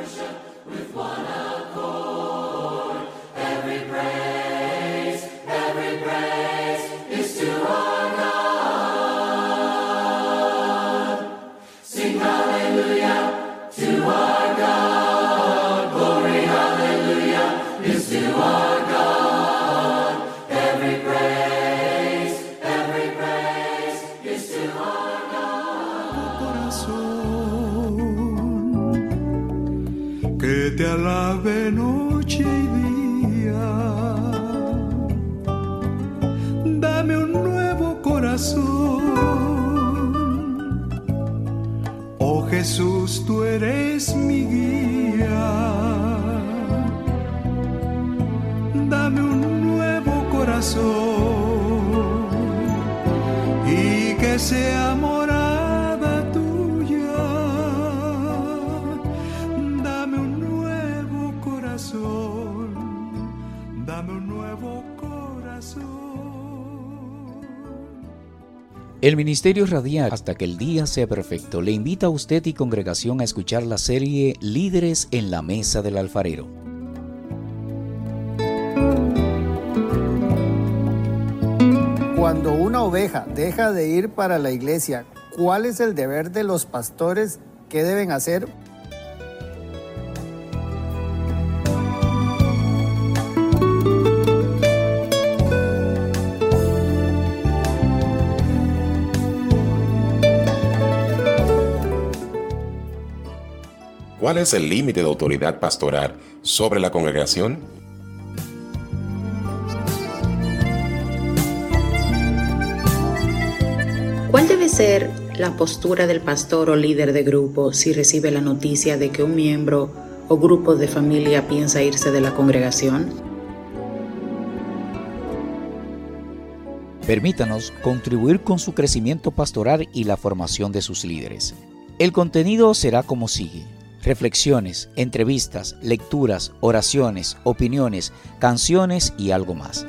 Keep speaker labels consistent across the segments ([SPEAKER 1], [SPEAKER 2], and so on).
[SPEAKER 1] worship with one El Ministerio Radial hasta que el día sea perfecto le invita a usted y congregación a escuchar la serie Líderes en la Mesa del Alfarero.
[SPEAKER 2] Cuando una oveja deja de ir para la iglesia, ¿cuál es el deber de los pastores? ¿Qué deben hacer?
[SPEAKER 3] ¿Cuál es el límite de autoridad pastoral sobre la congregación?
[SPEAKER 4] ¿Cuál debe ser la postura del pastor o líder de grupo si recibe la noticia de que un miembro o grupo de familia piensa irse de la congregación?
[SPEAKER 1] Permítanos contribuir con su crecimiento pastoral y la formación de sus líderes. El contenido será como sigue reflexiones, entrevistas, lecturas, oraciones, opiniones, canciones y algo más.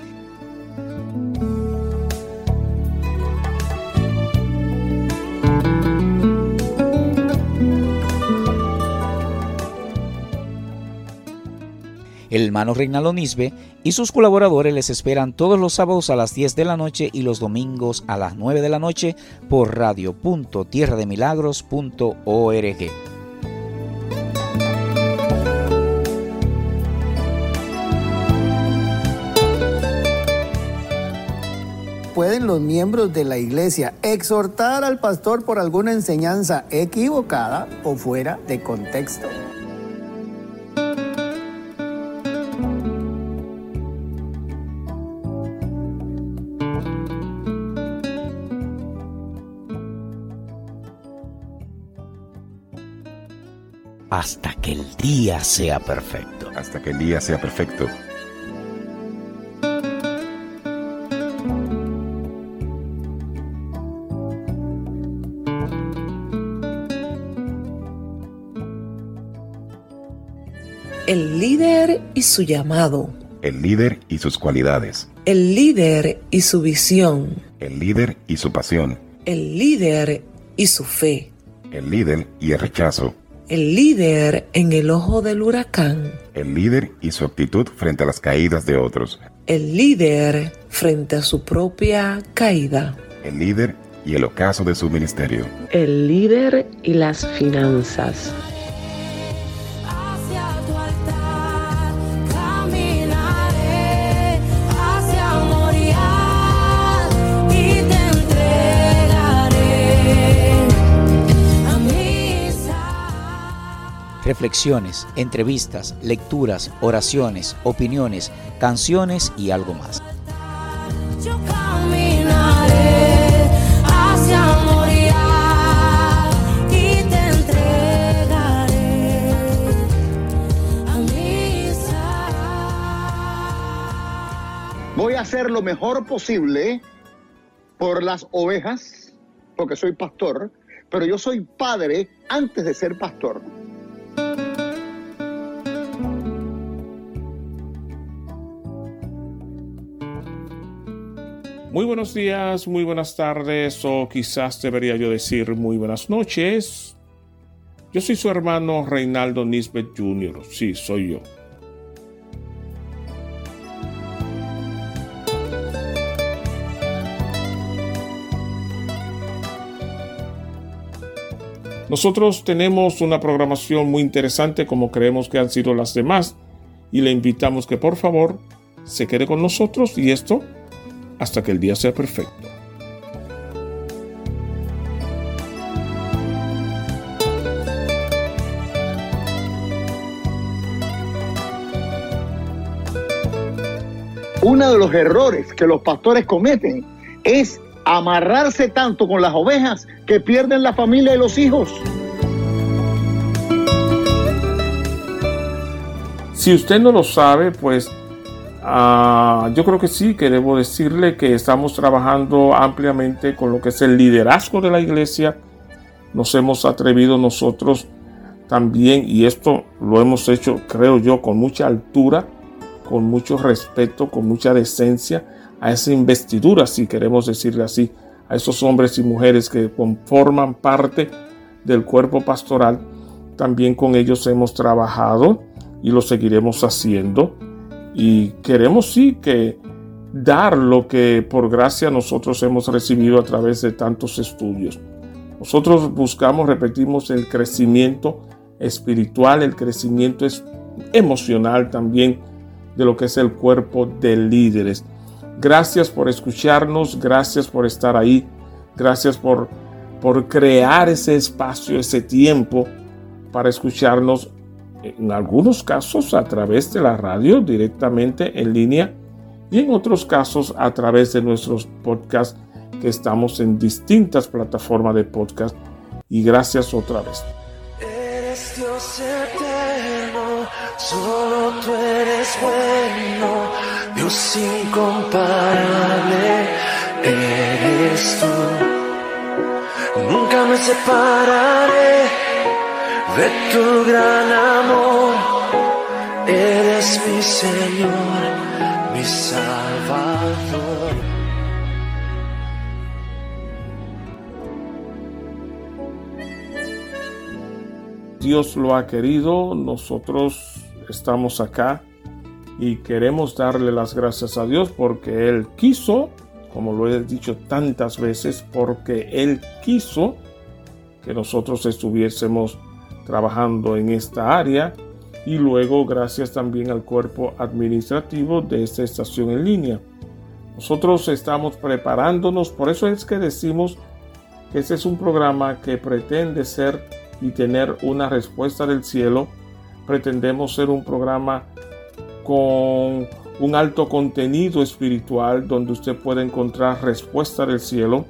[SPEAKER 1] El hermano Reinaldo Nisbe y sus colaboradores les esperan todos los sábados a las 10 de la noche y los domingos a las 9 de la noche por radio.tierrademilagros.org.
[SPEAKER 2] pueden los miembros de la iglesia exhortar al pastor por alguna enseñanza equivocada o fuera de contexto.
[SPEAKER 1] Hasta que el día sea perfecto.
[SPEAKER 3] Hasta que el día sea perfecto.
[SPEAKER 5] Líder y su llamado.
[SPEAKER 3] El líder y sus cualidades.
[SPEAKER 5] El líder y su visión.
[SPEAKER 3] El líder y su pasión.
[SPEAKER 5] El líder y su fe.
[SPEAKER 3] El líder y el rechazo.
[SPEAKER 5] El líder en el ojo del huracán.
[SPEAKER 3] El líder y su actitud frente a las caídas de otros.
[SPEAKER 5] El líder frente a su propia caída.
[SPEAKER 3] El líder y el ocaso de su ministerio.
[SPEAKER 5] El líder y las finanzas.
[SPEAKER 1] Reflexiones, entrevistas, lecturas, oraciones, opiniones, canciones y algo más.
[SPEAKER 6] Voy a hacer lo mejor posible por las ovejas, porque soy pastor, pero yo soy padre antes de ser pastor.
[SPEAKER 7] Muy buenos días, muy buenas tardes o quizás debería yo decir muy buenas noches. Yo soy su hermano Reinaldo Nisbet Jr. Sí, soy yo. Nosotros tenemos una programación muy interesante como creemos que han sido las demás y le invitamos que por favor se quede con nosotros y esto hasta que el día sea perfecto.
[SPEAKER 6] Uno de los errores que los pastores cometen es amarrarse tanto con las ovejas que pierden la familia y los hijos.
[SPEAKER 7] Si usted no lo sabe, pues uh, yo creo que sí, que debo decirle que estamos trabajando ampliamente con lo que es el liderazgo de la iglesia. Nos hemos atrevido nosotros también, y esto lo hemos hecho, creo yo, con mucha altura, con mucho respeto, con mucha decencia, a esa investidura, si queremos decirle así, a esos hombres y mujeres que conforman parte del cuerpo pastoral. También con ellos hemos trabajado y lo seguiremos haciendo. Y queremos sí que dar lo que por gracia nosotros hemos recibido a través de tantos estudios. Nosotros buscamos, repetimos, el crecimiento espiritual, el crecimiento emocional también de lo que es el cuerpo de líderes. Gracias por escucharnos, gracias por estar ahí, gracias por, por crear ese espacio, ese tiempo para escucharnos en algunos casos a través de la radio directamente en línea y en otros casos a través de nuestros podcasts que estamos en distintas plataformas de podcast y gracias otra vez. Eres Dios eterno, solo tú eres bueno Dios incomparable eres tú. Nunca me separaré de tu gran amor. Eres mi Señor, mi Salvador. Dios lo ha querido, nosotros estamos acá y queremos darle las gracias a Dios porque Él quiso, como lo he dicho tantas veces, porque Él quiso que nosotros estuviésemos trabajando en esta área y luego gracias también al cuerpo administrativo de esta estación en línea. Nosotros estamos preparándonos, por eso es que decimos que este es un programa que pretende ser y tener una respuesta del cielo. Pretendemos ser un programa con un alto contenido espiritual donde usted puede encontrar respuesta del cielo,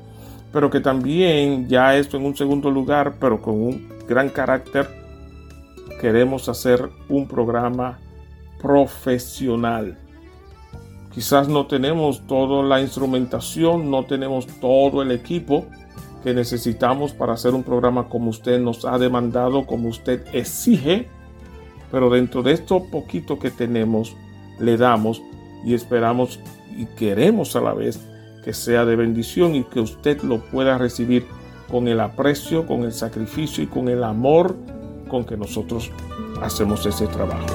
[SPEAKER 7] pero que también, ya esto en un segundo lugar, pero con un gran carácter, queremos hacer un programa profesional. Quizás no tenemos toda la instrumentación, no tenemos todo el equipo que necesitamos para hacer un programa como usted nos ha demandado, como usted exige, pero dentro de esto poquito que tenemos, le damos y esperamos y queremos a la vez que sea de bendición y que usted lo pueda recibir con el aprecio, con el sacrificio y con el amor con que nosotros hacemos ese trabajo.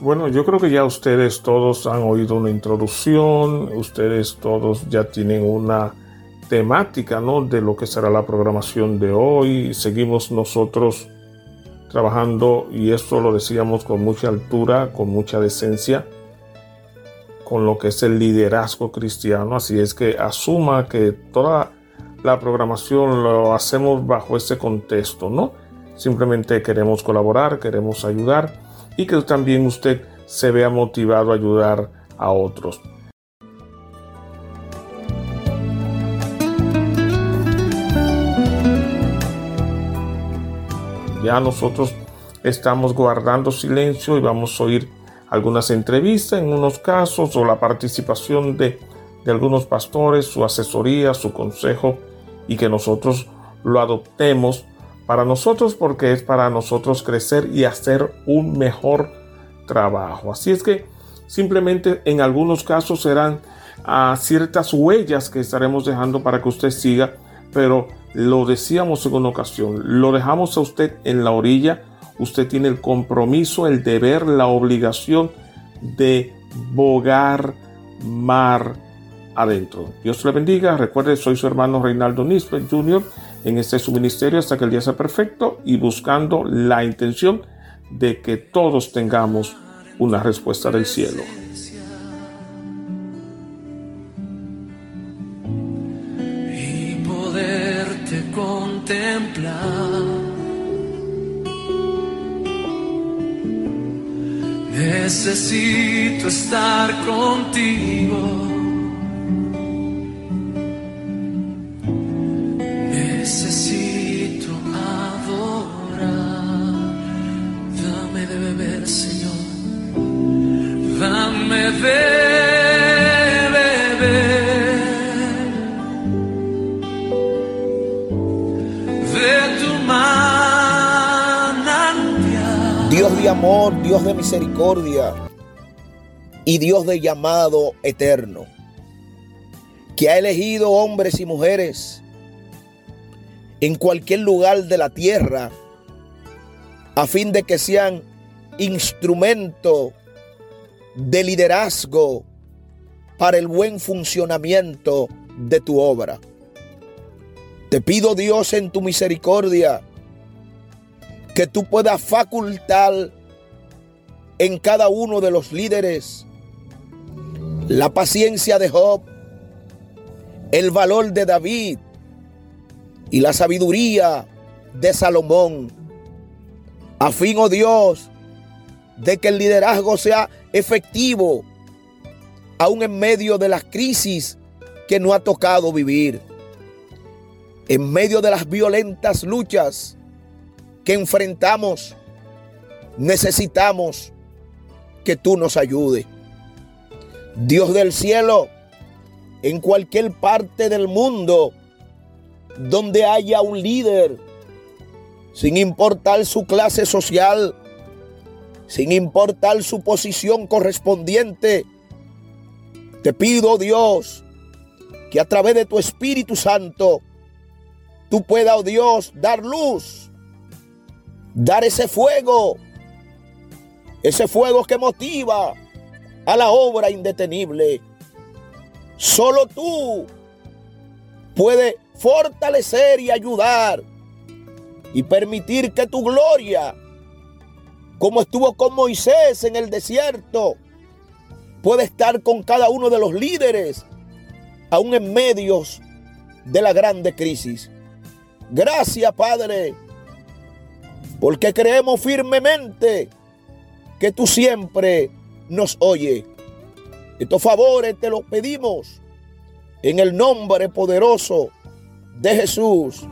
[SPEAKER 7] Bueno, yo creo que ya ustedes todos han oído una introducción, ustedes todos ya tienen una temática ¿no? de lo que será la programación de hoy. Seguimos nosotros trabajando y esto lo decíamos con mucha altura, con mucha decencia, con lo que es el liderazgo cristiano. Así es que asuma que toda la programación lo hacemos bajo ese contexto, ¿no? Simplemente queremos colaborar, queremos ayudar y que también usted se vea motivado a ayudar a otros. Ya nosotros estamos guardando silencio y vamos a oír algunas entrevistas en unos casos o la participación de, algunos pastores, su asesoría, su consejo y que nosotros lo adoptemos para nosotros porque es para nosotros crecer y hacer un mejor trabajo. Así es que Simplemente en algunos casos serán a ciertas huellas que estaremos dejando para que usted siga, pero lo decíamos en una ocasión, lo dejamos a usted en la orilla, usted tiene el compromiso, el deber, la obligación de bogar mar adentro. Dios le bendiga, recuerde, soy su hermano Reinaldo Nisbet Jr. en este su ministerio hasta que el día sea perfecto y buscando la intención de que todos tengamos una respuesta del cielo.
[SPEAKER 8] Necesito estar contigo. Necesito adorar. Dame de beber, Señor. Dame de
[SPEAKER 9] amor, Dios de misericordia y Dios de llamado eterno, que ha elegido hombres y mujeres en cualquier lugar de la tierra a fin de que sean instrumento de liderazgo para el buen funcionamiento de tu obra. Te pido Dios en tu misericordia que tú puedas facultar en cada uno de los líderes la paciencia de Job, el valor de David y la sabiduría de Salomón. A fin, oh Dios, de que el liderazgo sea efectivo, aún en medio de las crisis que nos ha tocado vivir, en medio de las violentas luchas que enfrentamos, necesitamos que tú nos ayudes. Dios del cielo, en cualquier parte del mundo donde haya un líder, sin importar su clase social, sin importar su posición correspondiente, te pido Dios que a través de tu Espíritu Santo tú puedas, oh Dios, dar luz, dar ese fuego, ese fuego que motiva, a la obra indetenible. Solo tú puedes fortalecer y ayudar y permitir que tu gloria, como estuvo con Moisés en el desierto, puede estar con cada uno de los líderes, aún en medios de la grande crisis. Gracias, Padre, porque creemos firmemente que tú siempre nos oye. Estos favores te los pedimos en el nombre poderoso de Jesús.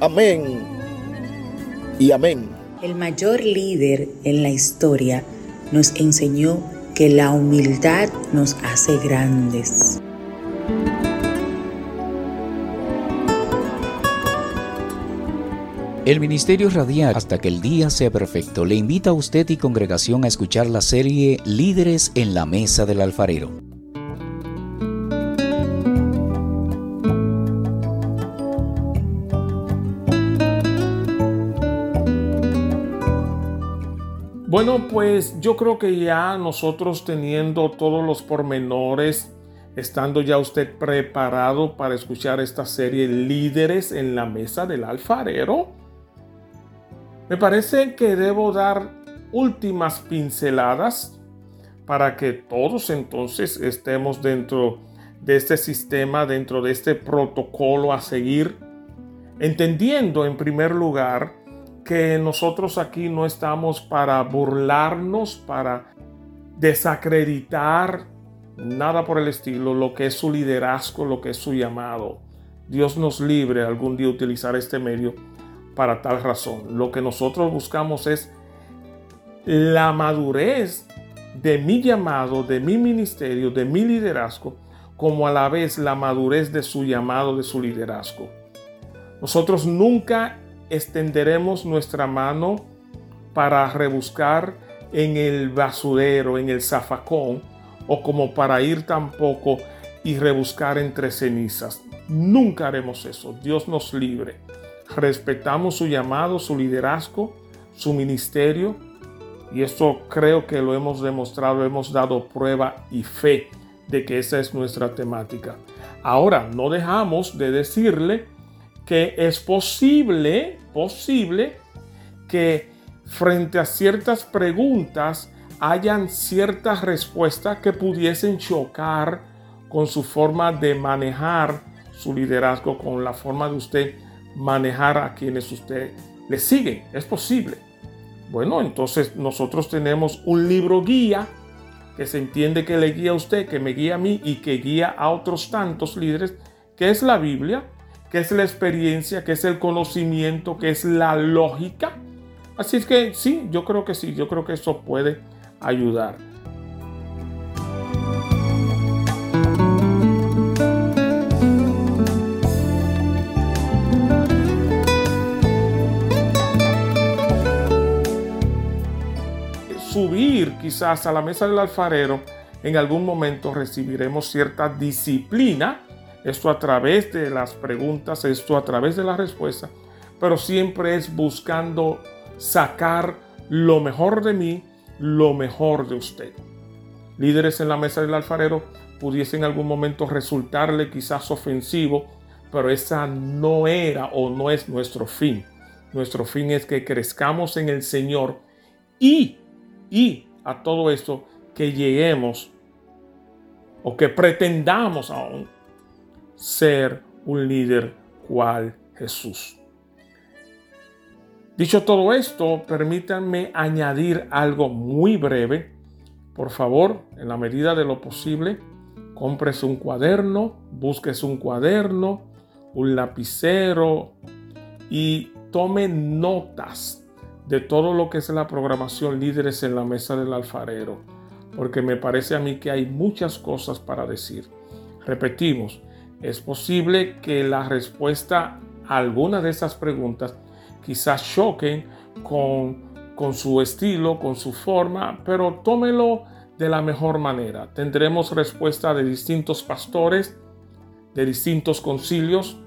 [SPEAKER 9] Amén y amén.
[SPEAKER 4] El mayor líder en la historia nos enseñó que la humildad nos hace grandes.
[SPEAKER 1] El Ministerio Radial Hasta que el día sea perfecto le invita a usted y congregación a escuchar la serie Líderes en la Mesa del Alfarero.
[SPEAKER 7] Bueno, pues yo creo que ya nosotros teniendo todos los pormenores, estando ya usted preparado para escuchar esta serie Líderes en la Mesa del Alfarero, me parece que debo dar últimas pinceladas para que todos entonces estemos dentro de este sistema, dentro de este protocolo a seguir, entendiendo en primer lugar que nosotros aquí no estamos para burlarnos, para desacreditar nada por el estilo, lo que es su liderazgo, lo que es su llamado. Dios nos libre algún día utilizar este medio para tal razón. Lo que nosotros buscamos es la madurez de mi llamado, de mi ministerio, de mi liderazgo, como a la vez la madurez de su llamado, de su liderazgo. Nosotros nunca extenderemos nuestra mano para rebuscar en el basurero, en el zafacón, o como para ir tampoco y rebuscar entre cenizas. Nunca haremos eso. Dios nos libre. Respetamos su llamado, su liderazgo, su ministerio. Y esto creo que lo hemos demostrado, hemos dado prueba y fe de que esa es nuestra temática. Ahora, no dejamos de decirle que es posible, posible que frente a ciertas preguntas hayan ciertas respuestas que pudiesen chocar con su forma de manejar su liderazgo, con la forma de usted manejar a quienes usted le sigue. Es posible. Bueno, entonces nosotros tenemos un libro guía que se entiende que le guía a usted, que me guía a mí y que guía a otros tantos líderes, que es la Biblia, que es la experiencia, que es el conocimiento, que es la lógica. Así es que sí, yo creo que sí, yo creo que eso puede ayudar. Subir quizás a la mesa del alfarero, en algún momento recibiremos cierta disciplina, esto a través de las preguntas, esto a través de la respuesta, pero siempre es buscando sacar lo mejor de mí lo mejor de usted. Líderes en la mesa del alfarero pudiese en algún momento resultarle quizás ofensivo, pero esa no era o no es nuestro fin. Nuestro fin es que crezcamos en el Señor y, y a todo esto que lleguemos o que pretendamos aún ser un líder cual Jesús. Dicho todo esto, permítanme añadir algo muy breve. Por favor, en la medida de lo posible, cómprese un cuaderno, búsquese un cuaderno, un lapicero y tome notas de todo lo que es la programación Líderes en la Mesa del Alfarero, porque me parece a mí que hay muchas cosas para decir. Repetimos, es posible que la respuesta a alguna de esas preguntas quizás choquen con, con su estilo, con su forma, pero tómelo de la mejor manera. Tendremos respuesta de distintos pastores, de distintos concilios,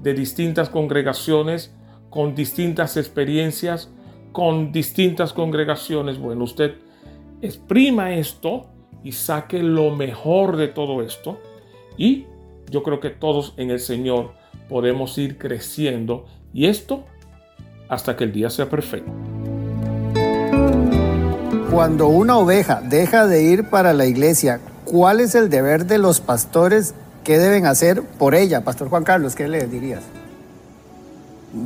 [SPEAKER 7] de distintas congregaciones, con distintas experiencias, con distintas congregaciones. Bueno, usted exprima esto y saque lo mejor de todo esto. Y yo creo que todos en el Señor podemos ir creciendo. Y esto hasta que el día sea perfecto.
[SPEAKER 2] Cuando una oveja deja de ir para la iglesia, ¿cuál es el deber de los pastores? ¿Qué deben hacer por ella? Pastor Juan Carlos, ¿qué le dirías?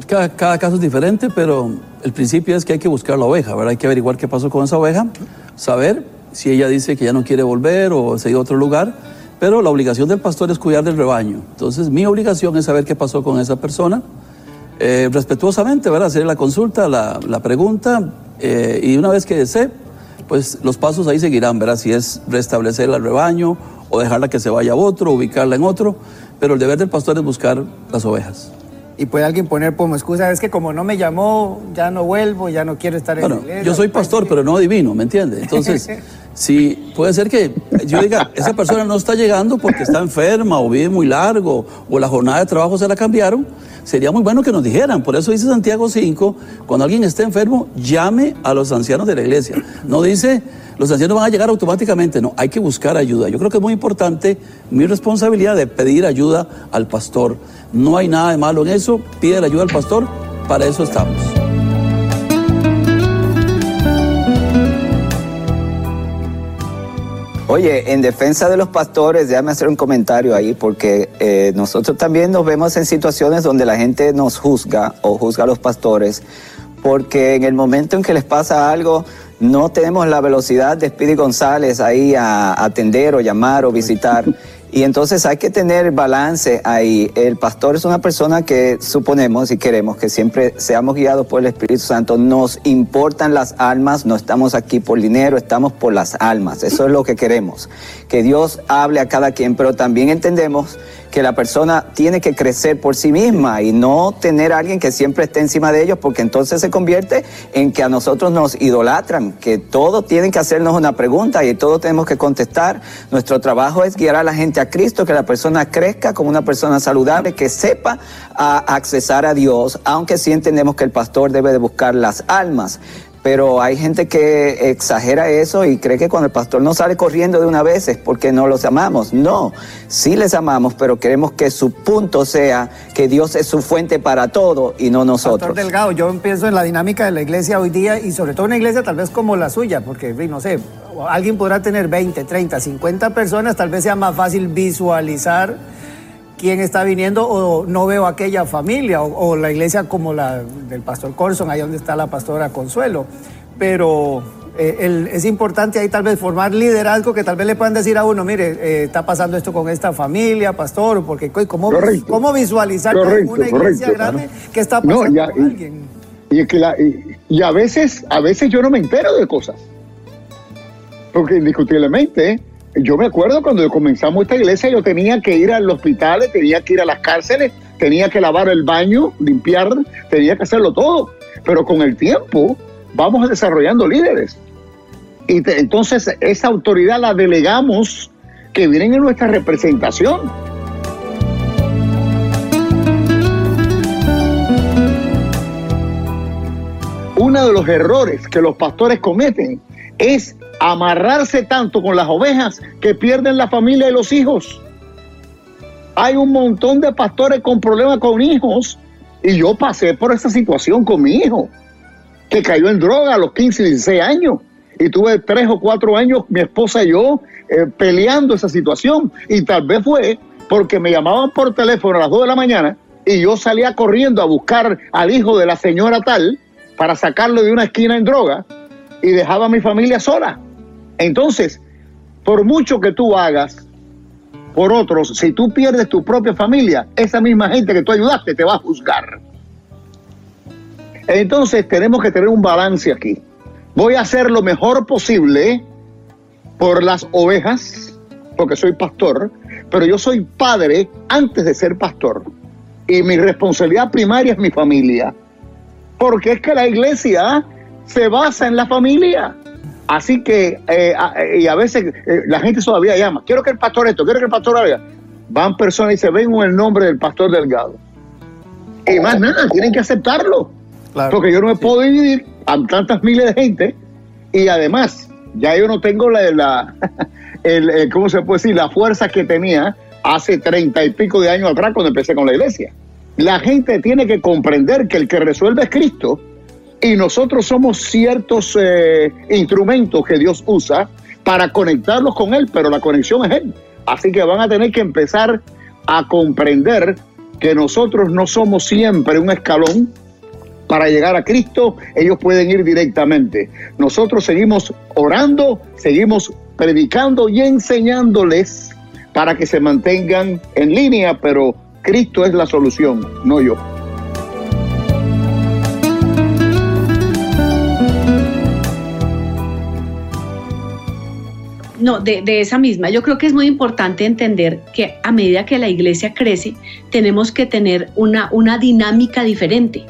[SPEAKER 10] Cada, caso es diferente, pero el principio es que hay que buscar la oveja, ¿verdad? Hay que averiguar qué pasó con esa oveja, saber si ella dice que ya no quiere volver o se ha ido a otro lugar, pero la obligación del pastor es cuidar del rebaño. Entonces, mi obligación es saber qué pasó con esa persona, eh, respetuosamente, ¿verdad? Hacer la consulta, la, la pregunta, eh, y una vez que sé, pues los pasos ahí seguirán, ¿verdad? Si es restablecer el rebaño o dejarla que se vaya a otro, ubicarla en otro, pero el deber del pastor es buscar las ovejas.
[SPEAKER 2] Y puede alguien poner como excusa, es que como no me llamó, ya no vuelvo, ya no quiero estar en
[SPEAKER 10] bueno,
[SPEAKER 2] iglesia.
[SPEAKER 10] Yo soy pastor, pero no adivino, ¿me entiende? Entonces, si puede ser que yo diga, esa persona no está llegando porque está enferma o vive muy largo o la jornada de trabajo se la cambiaron, sería muy bueno que nos dijeran. Por eso dice Santiago 5, cuando alguien esté enfermo, llame a los ancianos de la iglesia. No dice, los ancianos van a llegar automáticamente, no, hay que buscar ayuda. Yo creo que es muy importante mi responsabilidad de pedir ayuda al pastor. No hay nada de malo en eso, pide la ayuda al pastor, para eso estamos.
[SPEAKER 11] Oye, en defensa de los pastores, déjame hacer un comentario ahí, porque eh, nosotros también nos vemos en situaciones donde la gente nos juzga o juzga a los pastores, porque en el momento en que les pasa algo, no tenemos la velocidad de Speedy González ahí a atender o llamar o visitar. Y entonces hay que tener balance ahí. El pastor es una persona que suponemos y queremos que siempre seamos guiados por el Espíritu Santo. Nos importan las almas, no estamos aquí por dinero, estamos por las almas. Eso es lo que queremos. Que Dios hable a cada quien, pero también entendemos que la persona tiene que crecer por sí misma y no tener a alguien que siempre esté encima de ellos, porque entonces se convierte en que a nosotros nos idolatran, que todos tienen que hacernos una pregunta y todos tenemos que contestar. Nuestro trabajo es guiar a la gente a Cristo, que la persona crezca como una persona saludable, que sepa accesar a Dios, aunque sí entendemos que el pastor debe de buscar las almas pero hay gente que exagera eso y cree que cuando el pastor no sale corriendo de una vez es porque no los amamos. No, sí les amamos, pero queremos que su punto sea que Dios es su fuente para todo y no nosotros.
[SPEAKER 2] Pastor Delgado, yo pienso en la dinámica de la iglesia hoy día y sobre todo una iglesia tal vez como la suya, porque no sé, alguien podrá tener 20, 30, 50 personas, tal vez sea más fácil visualizar quién está viniendo o no veo aquella familia o, o la iglesia como la del pastor Corson, ahí donde está la pastora Consuelo. Pero eh, el- es importante ahí tal vez formar liderazgo que tal vez le puedan decir a uno, mire, eh, está pasando esto con esta familia, pastor, porque ¿cómo,
[SPEAKER 6] Correcto.
[SPEAKER 2] cómo visualizar
[SPEAKER 6] Correcto,
[SPEAKER 2] una iglesia
[SPEAKER 6] correcto,
[SPEAKER 2] grande
[SPEAKER 6] claro.
[SPEAKER 2] que está
[SPEAKER 6] No,
[SPEAKER 2] pasando
[SPEAKER 6] ya,
[SPEAKER 2] con
[SPEAKER 6] y-
[SPEAKER 2] alguien?
[SPEAKER 6] Y, es que la- y, y a veces, a veces yo no me entero de cosas. Porque indiscutiblemente, yo me acuerdo cuando comenzamos esta iglesia, yo tenía que ir a los hospitales, tenía que ir a las cárceles, tenía que lavar el baño, limpiar, tenía que hacerlo todo. Pero con el tiempo vamos desarrollando líderes. Y entonces esa autoridad la delegamos que vienen en nuestra representación. Uno de los errores que los pastores cometen es amarrarse tanto con las ovejas que pierden la familia y los hijos. Hay un montón de pastores con problemas con hijos y yo pasé por esa situación con mi hijo, que cayó en droga a los 15 y 16 años. Y tuve tres o cuatro años, mi esposa y yo, eh, peleando esa situación. Y tal vez fue porque me llamaban por teléfono a las 2 de la mañana y yo salía corriendo a buscar al hijo de la señora tal para sacarlo de una esquina en droga y dejaba a mi familia sola. Entonces, por mucho que tú hagas por otros, si tú pierdes tu propia familia, esa misma gente que tú ayudaste te va a juzgar. Entonces tenemos que tener un balance aquí. Voy a hacer lo mejor posible por las ovejas, porque soy pastor, pero yo soy padre antes de ser pastor. Y mi responsabilidad primaria es mi familia. Porque es que la iglesia se basa en la familia. Así que, eh, a- y a veces eh, la gente todavía llama, quiero que el pastor esto, quiero que el pastor haga. Van personas y se ven el nombre del pastor Delgado. Y más nada, tienen que aceptarlo. Porque yo no me puedo dividir a tantas miles de gente. Y además, ya yo no tengo la, la el, el- ¿cómo se puede decir? La fuerza que tenía hace treinta y pico de años atrás cuando empecé con la iglesia. La gente tiene que comprender que el que resuelve es Cristo y nosotros somos ciertos eh, instrumentos que Dios usa para conectarlos con Él, pero la conexión es Él. Así que van a tener que empezar a comprender que nosotros no somos siempre un escalón para llegar a Cristo, ellos pueden ir directamente. Nosotros seguimos orando, seguimos predicando y enseñándoles para que se mantengan en línea, pero Cristo es la solución, no yo.
[SPEAKER 12] No, de, de esa misma. Yo creo que es muy importante entender que a medida que la iglesia crece, tenemos que tener una, una dinámica diferente.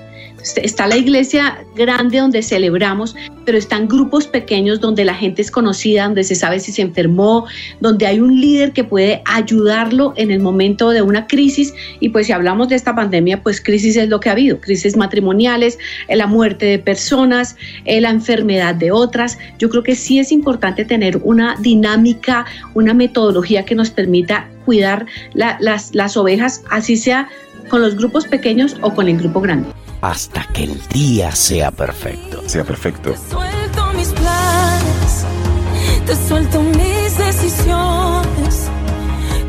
[SPEAKER 12] Entonces, Está la iglesia grande donde celebramos, pero están grupos pequeños donde la gente es conocida, donde se sabe si se enfermó, donde hay un líder que puede ayudarlo en el momento de una crisis. Y pues si hablamos de esta pandemia, pues crisis es lo que ha habido, crisis matrimoniales, eh, la muerte de personas, eh, la enfermedad de otras. Yo creo que sí es importante tener una dinámica, una metodología que nos permita cuidar la- las, las ovejas, así sea con los grupos pequeños o con el grupo grande.
[SPEAKER 1] Hasta que el día sea perfecto.
[SPEAKER 3] Sea perfecto.
[SPEAKER 8] Suelto mis planes, te suelto mis decisiones.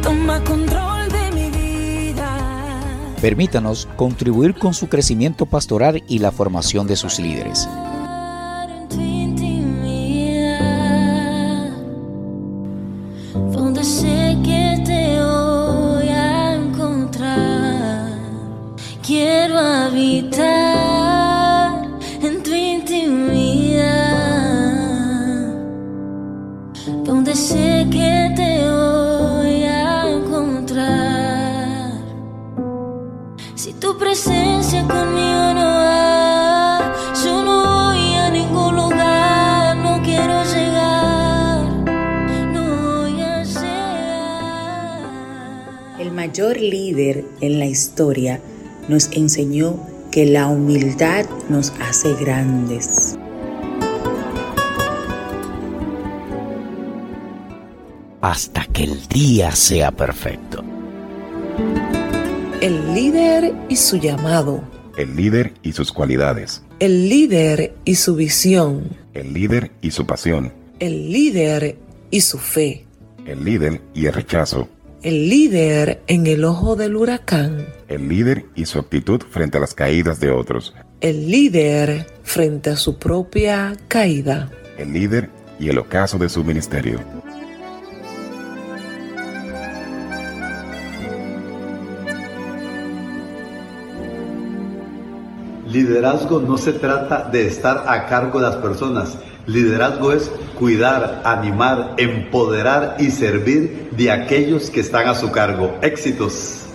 [SPEAKER 8] Toma control de mi vida.
[SPEAKER 1] Permítanos contribuir con su crecimiento pastoral y la formación de sus líderes.
[SPEAKER 8] Quiero habitar en tu intimidad. Donde sé que te voy a encontrar. presencia conmigo no va. Yo no voy a ningún lugar, no quiero llegar, no voy a llegar.
[SPEAKER 4] El mayor líder en la historia nos enseñó que la humildad nos hace grandes.
[SPEAKER 1] hasta que el día sea perfecto.
[SPEAKER 5] El líder y su llamado.
[SPEAKER 3] El líder y sus cualidades.
[SPEAKER 5] El líder y su visión.
[SPEAKER 3] El líder y su pasión.
[SPEAKER 5] El líder y su fe.
[SPEAKER 3] El líder y el rechazo.
[SPEAKER 5] El líder en el ojo del huracán.
[SPEAKER 3] El líder y su actitud frente a las caídas de otros.
[SPEAKER 5] El líder frente a su propia caída.
[SPEAKER 3] El líder y el ocaso de su ministerio.
[SPEAKER 13] Liderazgo no se trata de estar a cargo de las personas. Liderazgo es cuidar, animar, empoderar y servir de aquellos que están a su cargo. Éxitos.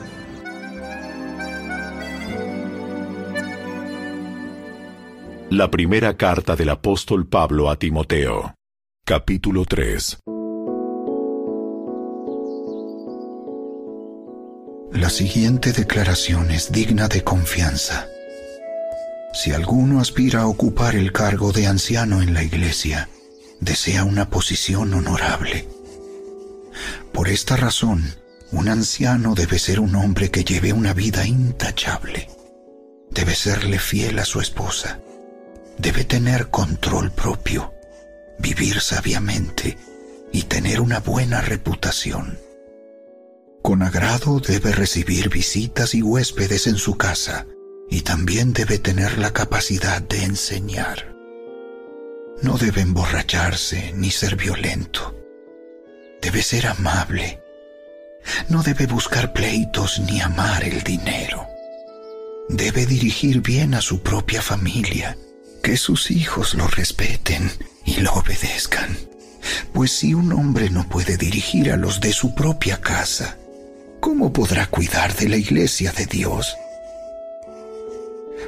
[SPEAKER 14] La primera carta del apóstol Pablo a Timoteo. Capítulo 3.
[SPEAKER 15] La siguiente declaración es digna de confianza. Si alguno aspira a ocupar el cargo de anciano en la iglesia, desea una posición honorable. Por esta razón, un anciano debe ser un hombre que lleve una vida intachable. Debe serle fiel a su esposa. Debe tener control propio, vivir sabiamente y tener una buena reputación. Con agrado debe recibir visitas y huéspedes en su casa y también debe tener la capacidad de enseñar. No debe emborracharse ni ser violento. Debe ser amable. No debe buscar pleitos ni amar el dinero. Debe dirigir bien a su propia familia, que sus hijos lo respeten y lo obedezcan. Pues si un hombre no puede dirigir a los de su propia casa, ¿cómo podrá cuidar de la iglesia de Dios?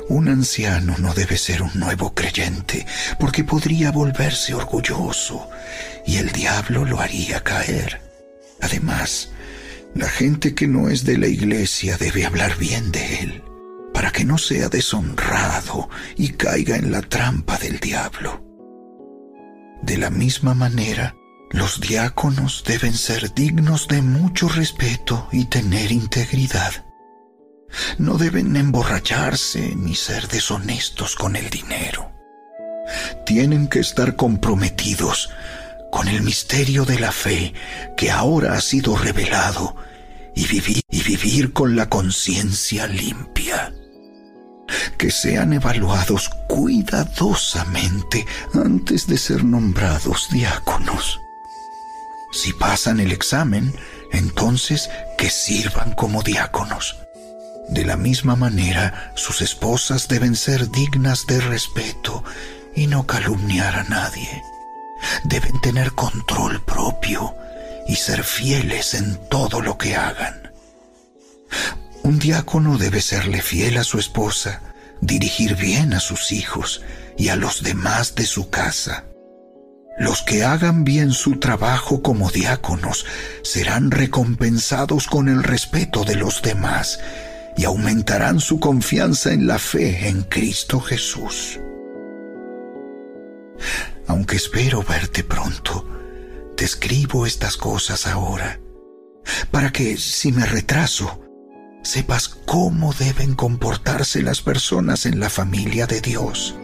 [SPEAKER 15] Un anciano no debe ser un nuevo creyente, porque podría volverse orgulloso y el diablo lo haría caer. Además, la gente que no es de la iglesia debe hablar bien de él, para que no sea deshonrado y caiga en la trampa del diablo. De la misma manera, los diáconos deben ser dignos de mucho respeto y tener integridad. No deben emborracharse ni ser deshonestos con el dinero. Tienen que estar comprometidos con el misterio de la fe que ahora ha sido revelado y vivir, y vivir con la conciencia limpia. Que sean evaluados cuidadosamente antes de ser nombrados diáconos. Si pasan el examen, entonces que sirvan como diáconos. De la misma manera, sus esposas deben ser dignas de respeto y no calumniar a nadie. Deben tener control propio y ser fieles en todo lo que hagan. Un diácono debe serle fiel a su esposa, dirigir bien a sus hijos y a los demás de su casa. Los que hagan bien su trabajo como diáconos serán recompensados con el respeto de los demás y aumentarán su confianza en la fe en Cristo Jesús. Aunque espero verte pronto, te escribo estas cosas ahora, para que si me retraso, sepas cómo deben comportarse las personas en la familia de Dios.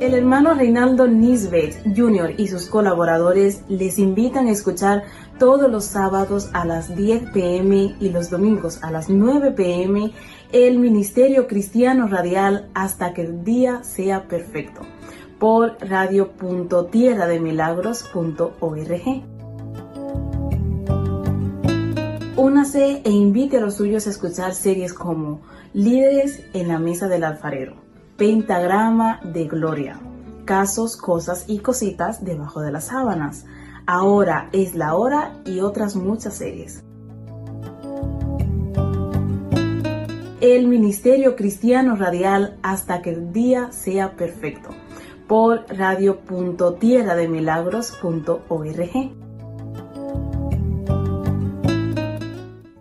[SPEAKER 16] El hermano Reinaldo Nisbet Jr. y sus colaboradores les invitan a escuchar todos los sábados a las 10 pm y los domingos a las 9 pm el Ministerio Cristiano Radial hasta que el día sea perfecto por radio.tierrademilagros.org. Únase e invite a los suyos a escuchar series como Líderes en la Mesa del Alfarero, Pentagrama de Gloria, Casos, Cosas y Cositas debajo de las sábanas, Ahora es la hora y otras muchas series. el Ministerio Cristiano Radial hasta que el día sea perfecto por radio.tierrademilagros.org.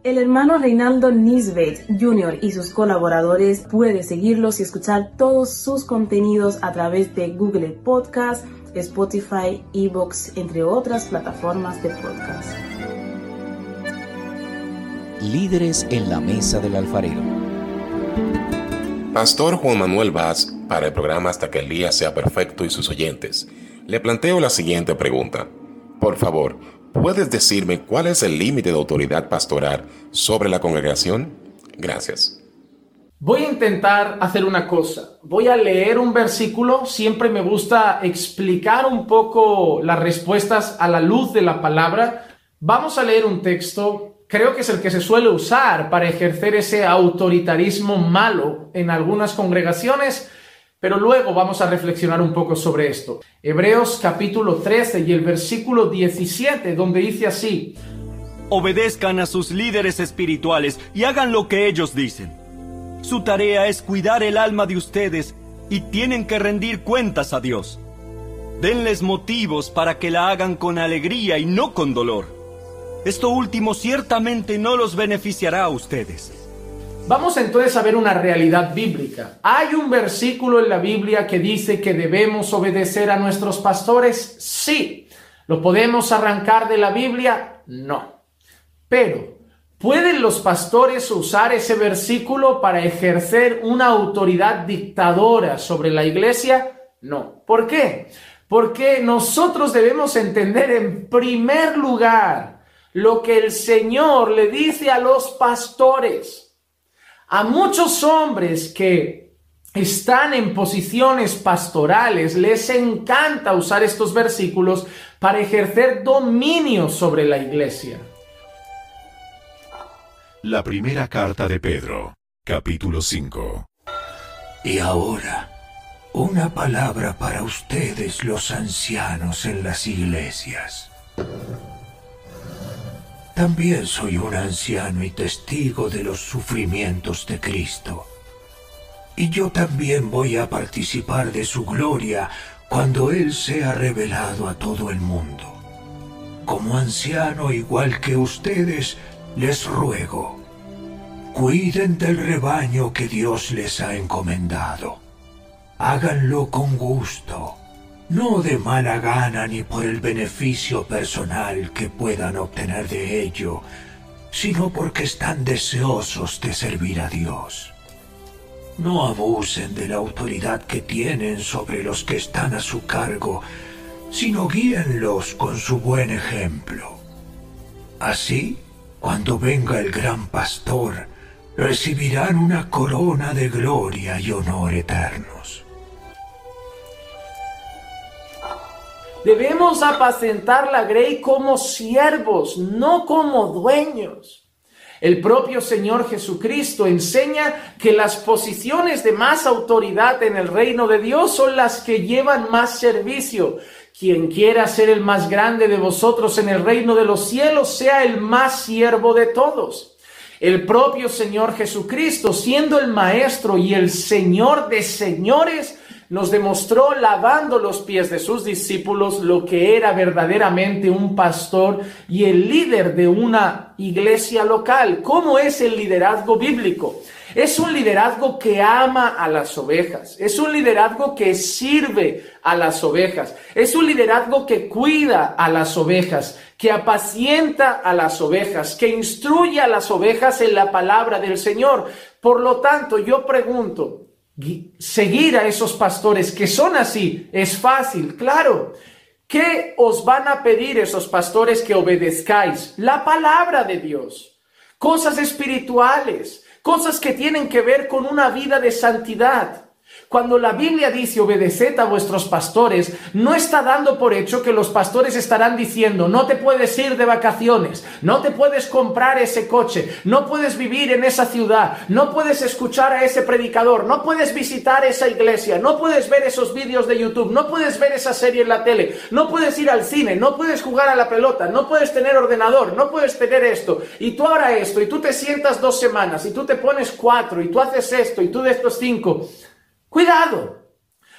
[SPEAKER 16] El hermano Reinaldo Nisbet Jr. y sus colaboradores puede seguirlos y escuchar todos sus contenidos a través de Google Podcast, Spotify, Evox, entre otras plataformas de podcast.
[SPEAKER 1] Líderes en la mesa del alfarero.
[SPEAKER 3] Pastor Juan Manuel Vaz, para el programa Hasta que el día sea perfecto y sus oyentes, le planteo la siguiente pregunta. Por favor, ¿puedes decirme cuál es el límite de autoridad pastoral sobre la congregación? Gracias.
[SPEAKER 17] Voy a intentar hacer una cosa. Voy a leer un versículo. Siempre me gusta explicar un poco las respuestas a la luz de la palabra. Vamos a leer un texto creo que es el que se suele usar para ejercer ese autoritarismo malo en algunas congregaciones, pero luego vamos a reflexionar un poco sobre esto. Hebreos capítulo 13 y el versículo 17, donde dice así,
[SPEAKER 18] Obedezcan a sus líderes espirituales y hagan lo que ellos dicen. Su tarea es cuidar el alma de ustedes y tienen que rendir cuentas a Dios. Denles motivos para que la hagan con alegría y no con dolor. Esto último ciertamente no los beneficiará a ustedes.
[SPEAKER 17] Vamos entonces a ver una realidad bíblica. ¿Hay un versículo en la Biblia que dice que debemos obedecer a nuestros pastores? Sí. ¿Lo podemos arrancar de la Biblia? No. Pero, ¿pueden los pastores usar ese versículo para ejercer una autoridad dictadora sobre la iglesia? No. ¿Por qué? Porque nosotros debemos entender en primer lugar lo que el Señor le dice a los pastores. A muchos hombres que están en posiciones pastorales les encanta usar estos versículos para ejercer dominio sobre la iglesia.
[SPEAKER 14] La primera carta de Pedro, capítulo 5.
[SPEAKER 19] Y ahora, una palabra para ustedes los ancianos en las iglesias. También soy un anciano y testigo de los sufrimientos de Cristo. Y yo también voy a participar de su gloria cuando Él sea revelado a todo el mundo. Como anciano igual que ustedes, les ruego, cuiden del rebaño que Dios les ha encomendado. Háganlo con gusto no de mala gana ni por el beneficio personal que puedan obtener de ello, sino porque están deseosos de servir a Dios. No abusen de la autoridad que tienen sobre los que están a su cargo, sino guíenlos con su buen ejemplo. Así, cuando venga el gran pastor, recibirán una corona de gloria y honor eternos.
[SPEAKER 17] Debemos apacentar la grey como siervos, no como dueños. El propio Señor Jesucristo enseña que las posiciones de más autoridad en el reino de Dios son las que llevan más servicio. Quien quiera ser el más grande de vosotros en el reino de los cielos, sea el más siervo de todos. El propio Señor Jesucristo, siendo el Maestro y el Señor de señores, nos demostró lavando los pies de sus discípulos lo que era verdaderamente un pastor y el líder de una iglesia local. ¿Cómo es el liderazgo bíblico? Es un liderazgo que ama a las ovejas, es un liderazgo que sirve a las ovejas, es un liderazgo que cuida a las ovejas, que apacienta a las ovejas, que instruye a las ovejas en la palabra del Señor. Por lo tanto, yo pregunto, seguir a esos pastores que son así es fácil, claro. ¿Qué os van a pedir esos pastores que obedezcáis? La palabra de Dios, cosas espirituales, cosas que tienen que ver con una vida de santidad. Cuando la Biblia dice obedeced a vuestros pastores, no está dando por hecho que los pastores estarán diciendo no te puedes ir de vacaciones, no te puedes comprar ese coche, no puedes vivir en esa ciudad, no puedes escuchar a ese predicador, no puedes visitar esa iglesia, no puedes ver esos vídeos de YouTube, no puedes ver esa serie en la tele, no puedes ir al cine, no puedes jugar a la pelota, no puedes tener ordenador, no puedes tener esto, y tú ahora esto, y tú te sientas dos semanas, y tú te pones cuatro, y tú haces esto, y tú de estos cinco. Cuidado,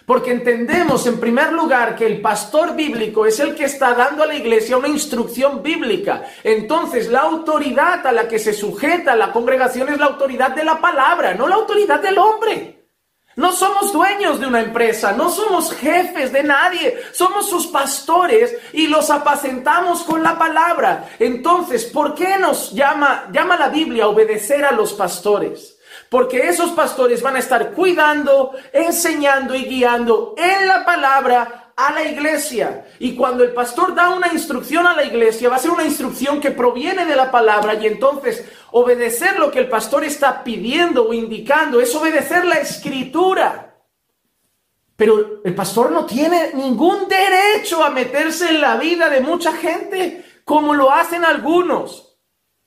[SPEAKER 17] porque entendemos en primer lugar que el pastor bíblico es el que está dando a la iglesia una instrucción bíblica. Entonces la autoridad a la que se sujeta la congregación es la autoridad de la palabra, no la autoridad del hombre. No somos dueños de una empresa, no somos jefes de nadie, somos sus pastores y los apacentamos con la palabra. Entonces, ¿por qué nos llama, llama la Biblia a obedecer a los pastores? Porque esos pastores van a estar cuidando, enseñando y guiando en la palabra a la iglesia. Y cuando el pastor da una instrucción a la iglesia, va a ser una instrucción que proviene de la palabra y entonces obedecer lo que el pastor está pidiendo o indicando es obedecer la escritura. Pero el pastor no tiene ningún derecho a meterse en la vida de mucha gente como lo hacen algunos.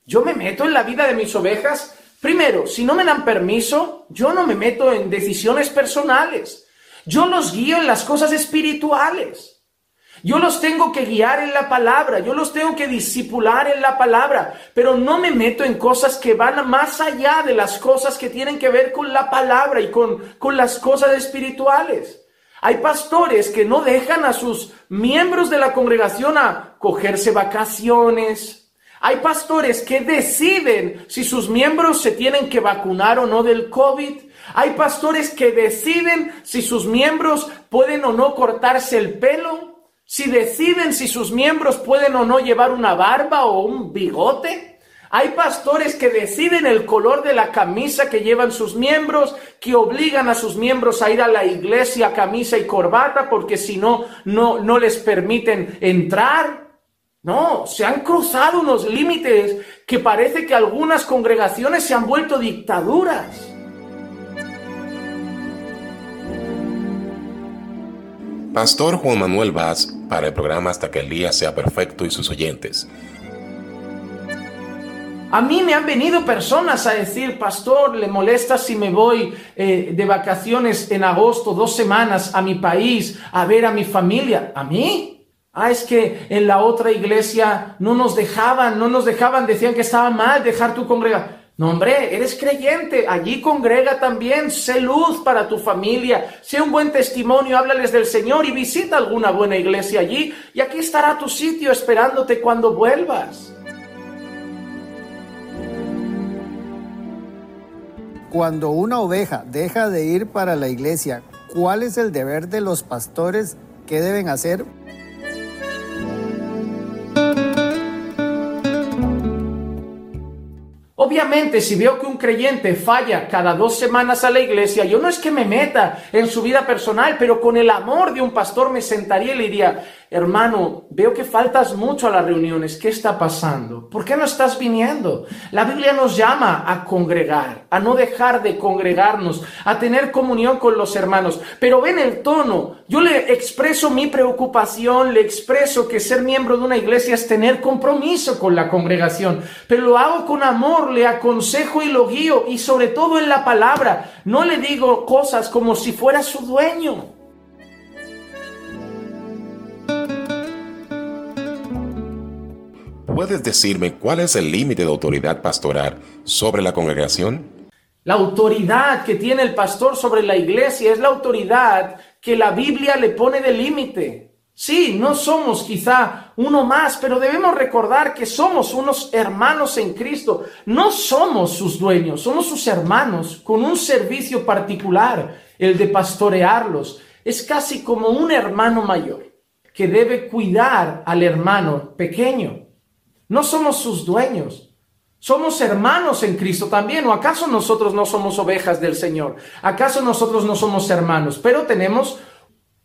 [SPEAKER 17] Yo me meto en la vida de mis ovejas Primero, si no me dan permiso, yo no me meto en decisiones personales. Yo los guío en las cosas espirituales. Yo los tengo que guiar en la palabra, yo los tengo que disipular en la palabra, pero no me meto en cosas que van más allá de las cosas que tienen que ver con la palabra y con, con las cosas espirituales. Hay pastores que no dejan a sus miembros de la congregación a cogerse vacaciones, hay pastores que deciden si sus miembros se tienen que vacunar o no del COVID. Hay pastores que deciden si sus miembros pueden o no cortarse el pelo. Si deciden si sus miembros pueden o no llevar una barba o un bigote. Hay pastores que deciden el color de la camisa que llevan sus miembros, que obligan a sus miembros a ir a la iglesia camisa y corbata porque si no, no, no les permiten entrar. No, se han cruzado unos límites que parece que algunas congregaciones se han vuelto dictaduras.
[SPEAKER 3] Pastor Juan Manuel Vaz para el programa Hasta que el día sea perfecto y sus oyentes.
[SPEAKER 17] A mí me han venido personas a decir, pastor, ¿le molesta si me voy eh, de vacaciones en agosto, dos semanas a mi país a ver a mi familia? ¿A mí? Ah, es que en la otra iglesia no nos dejaban, no nos dejaban, decían que estaba mal dejar tu congregación. No, hombre, eres creyente, allí congrega también, sé luz para tu familia, sé un buen testimonio, háblales del Señor y visita alguna buena iglesia allí y aquí estará tu sitio esperándote cuando vuelvas.
[SPEAKER 2] Cuando una oveja deja de ir para la iglesia, ¿cuál es el deber de los pastores? ¿Qué deben hacer?
[SPEAKER 17] Obviamente, si veo que un creyente falla cada dos semanas a la iglesia, yo no es que me meta en su vida personal, pero con el amor de un pastor me sentaría y le diría, hermano, veo que faltas mucho a las reuniones, ¿qué está pasando? ¿Por qué no estás viniendo? La Biblia nos llama a congregar, a no dejar de congregarnos, a tener comunión con los hermanos. Pero ven el tono, yo le expreso mi preocupación, le expreso que ser miembro de una iglesia es tener compromiso con la congregación, pero lo hago con amor, le aconsejo y lo guío, y sobre todo en la palabra, no le digo cosas como si fuera su dueño.
[SPEAKER 3] ¿Puedes decirme cuál es el límite de autoridad pastoral sobre la congregación?
[SPEAKER 17] La autoridad que tiene el pastor sobre la iglesia es la autoridad que la Biblia le pone de límite. Sí, no somos quizá uno más, pero debemos recordar que somos unos hermanos en Cristo. No somos sus dueños, somos sus hermanos con un servicio particular, el de pastorearlos. Es casi como un hermano mayor que debe cuidar al hermano pequeño. No somos sus dueños. Somos hermanos en Cristo también. ¿O acaso nosotros no somos ovejas del Señor? ¿Acaso nosotros no somos hermanos? Pero tenemos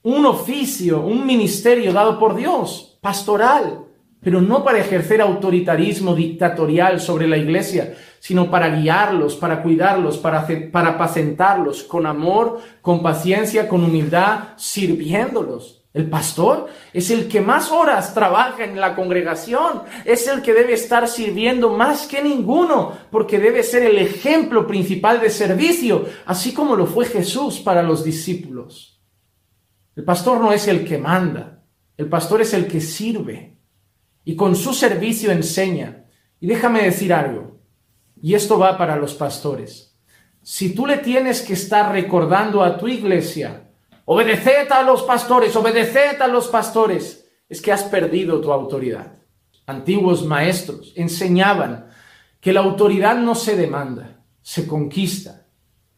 [SPEAKER 17] un oficio, un ministerio dado por Dios, pastoral. pero no para ejercer autoritarismo dictatorial sobre la iglesia, sino para guiarlos, para cuidarlos, para, para apacentarlos con amor, con paciencia, con humildad, sirviéndolos. El pastor es el que más horas trabaja en la congregación, es el que debe estar sirviendo más que ninguno, porque debe ser el ejemplo principal de servicio, así como lo fue Jesús para los discípulos. El pastor no es el que manda, el pastor es el que sirve y con su servicio enseña. Y déjame decir algo, y esto va para los pastores. Si tú le tienes que estar recordando a tu iglesia, Obedeced a los pastores, obedeced a los pastores. Es que has perdido tu autoridad. Antiguos maestros enseñaban que la autoridad no se demanda, se conquista.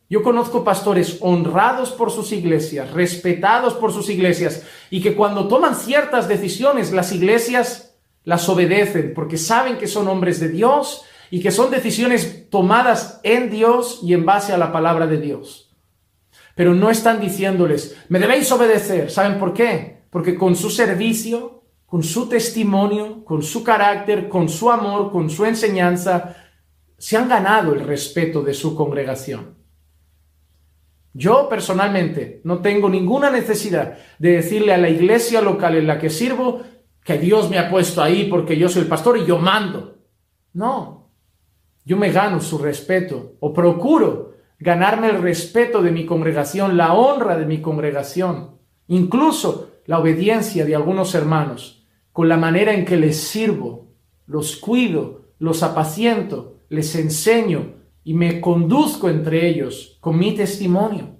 [SPEAKER 17] Yo conozco pastores honrados por sus iglesias, respetados por sus iglesias, y que cuando toman ciertas decisiones, las iglesias las obedecen porque saben que son hombres de Dios y que son decisiones tomadas en Dios y en base a la palabra de Dios pero no están diciéndoles, me debéis obedecer. ¿Saben por qué? Porque con su servicio, con su testimonio, con su carácter, con su amor, con su enseñanza, se han ganado el respeto de su congregación. Yo personalmente no tengo ninguna necesidad de decirle a la iglesia local en la que sirvo que Dios me ha puesto ahí porque yo soy el pastor y yo mando. No, yo me gano su respeto o procuro ganarme el respeto de mi congregación, la honra de mi congregación, incluso la obediencia de algunos hermanos, con la manera en que les sirvo, los cuido, los apaciento, les enseño y me conduzco entre ellos con mi testimonio.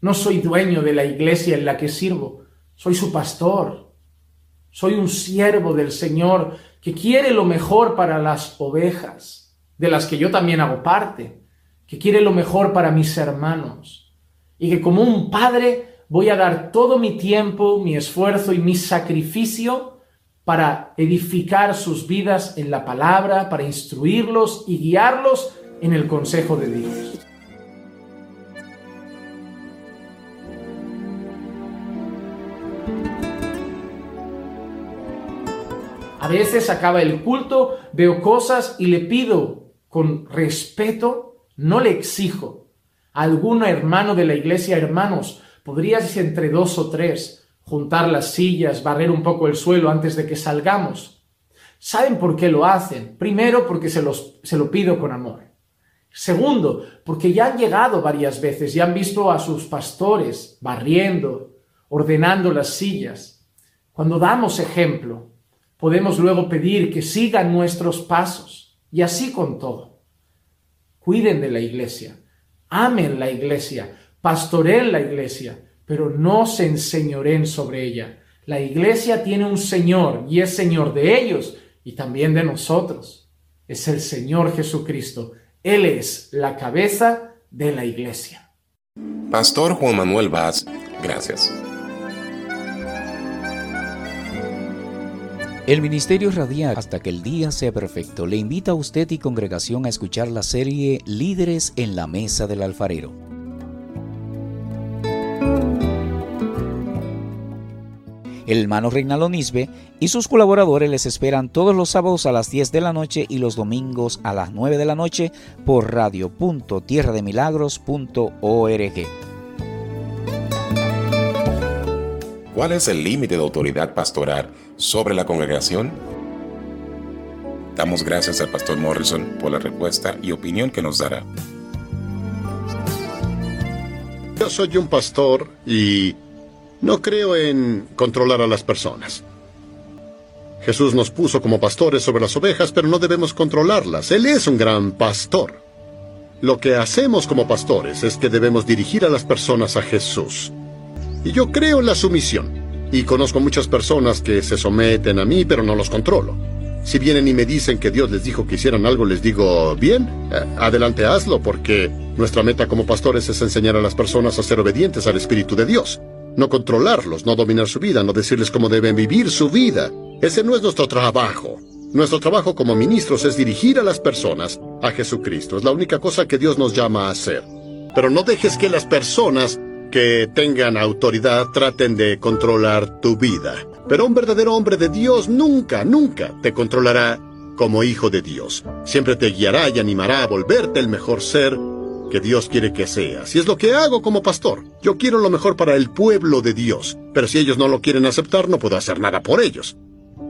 [SPEAKER 17] No soy dueño de la iglesia en la que sirvo, soy su pastor. Soy un siervo del Señor que quiere lo mejor para las ovejas, de las que yo también hago parte que quiere lo mejor para mis hermanos y que como un padre voy a dar todo mi tiempo, mi esfuerzo y mi sacrificio para edificar sus vidas en la palabra, para instruirlos y guiarlos en el consejo de Dios. A veces acaba el culto, veo cosas y le pido con respeto no le exijo. A algún hermano de la iglesia, hermanos, podrías entre dos o tres juntar las sillas, barrer un poco el suelo antes de que salgamos. ¿Saben por qué lo hacen? Primero, porque se, los, se lo pido con amor. Segundo, porque ya han llegado varias veces y han visto a sus pastores barriendo, ordenando las sillas. Cuando damos ejemplo, podemos luego pedir que sigan nuestros pasos y así con todo cuiden de la iglesia, amen la iglesia, pastoreen la iglesia, pero no se enseñoren sobre ella. La iglesia tiene un Señor y es Señor de ellos y también de nosotros. Es el Señor Jesucristo. Él es la cabeza de la iglesia.
[SPEAKER 3] Pastor Juan Manuel Vaz, gracias.
[SPEAKER 1] El Ministerio Radial hasta que el día sea perfecto le invita a usted y congregación a escuchar la serie Líderes en la Mesa del Alfarero. El hermano Reinaldo Nisbe y sus colaboradores les esperan todos los sábados a las 10 de la noche y los domingos a las 9 de la noche por radio.tierrademilagros.org.
[SPEAKER 3] ¿Cuál es el límite de autoridad pastoral sobre la congregación? Damos gracias al pastor Morrison por la respuesta y opinión que nos dará.
[SPEAKER 20] Yo soy un pastor y no creo en controlar a las personas. Jesús nos puso como pastores sobre las ovejas, pero no debemos controlarlas. Él es un gran pastor. Lo que hacemos como pastores es que debemos dirigir a las personas a Jesús. Y yo creo en la sumisión. Y conozco muchas personas que se someten a mí, pero no los controlo. Si vienen y me dicen que Dios les dijo que hicieran algo, les digo, bien, eh, adelante hazlo, porque nuestra meta como pastores es enseñar a las personas a ser obedientes al Espíritu de Dios. No controlarlos, no dominar su vida, no decirles cómo deben vivir su vida. Ese no es nuestro trabajo. Nuestro trabajo como ministros es dirigir a las personas a Jesucristo. Es la única cosa que Dios nos llama a hacer. Pero no dejes que las personas que tengan autoridad traten de controlar tu vida. Pero un verdadero hombre de Dios nunca, nunca te controlará como hijo de Dios. Siempre te guiará y animará a volverte el mejor ser que Dios quiere que seas. Y es lo que hago como pastor. Yo quiero lo mejor para el pueblo de Dios. Pero si ellos no lo quieren aceptar, no puedo hacer nada por ellos.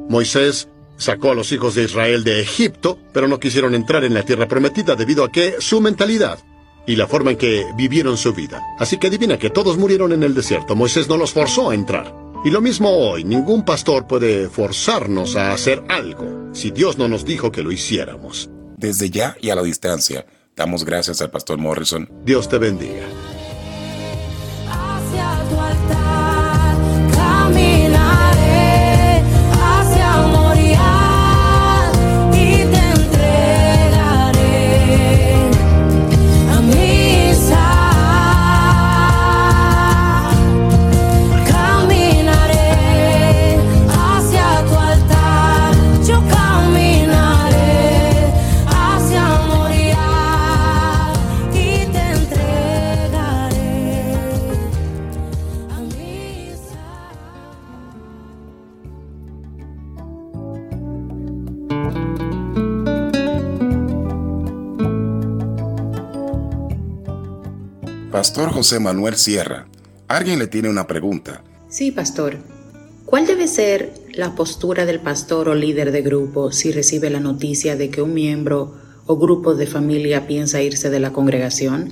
[SPEAKER 20] Moisés sacó a los hijos de Israel de Egipto, pero no quisieron entrar en la tierra prometida debido a que su mentalidad y la forma en que vivieron su vida. Así que adivina que todos murieron en el desierto. Moisés no los forzó a entrar. Y lo mismo hoy, ningún pastor puede forzarnos a hacer algo si Dios no nos dijo que lo hiciéramos.
[SPEAKER 3] Desde ya y a la distancia, damos gracias al pastor Morrison.
[SPEAKER 20] Dios te bendiga.
[SPEAKER 3] Pastor José Manuel Sierra, alguien le tiene una pregunta.
[SPEAKER 4] Sí, pastor. ¿Cuál debe ser la postura del pastor o líder de grupo si recibe la noticia de que un miembro o grupo de familia piensa irse de la congregación?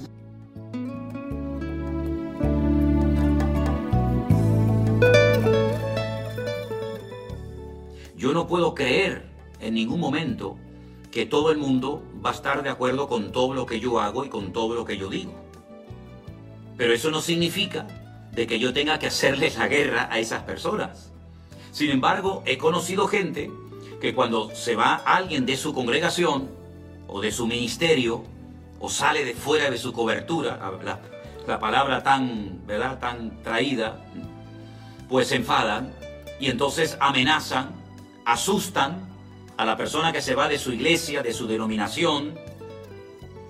[SPEAKER 21] Yo no puedo creer en ningún momento que todo el mundo va a estar de acuerdo con todo lo que yo hago y con todo lo que yo digo. Pero eso no significa de que yo tenga que hacerles la guerra a esas personas. Sin embargo, he conocido gente que cuando se va alguien de su congregación o de su ministerio o sale de fuera de su cobertura, la, la palabra tan, ¿verdad? tan traída, pues se enfadan y entonces amenazan, asustan a la persona que se va de su iglesia, de su denominación,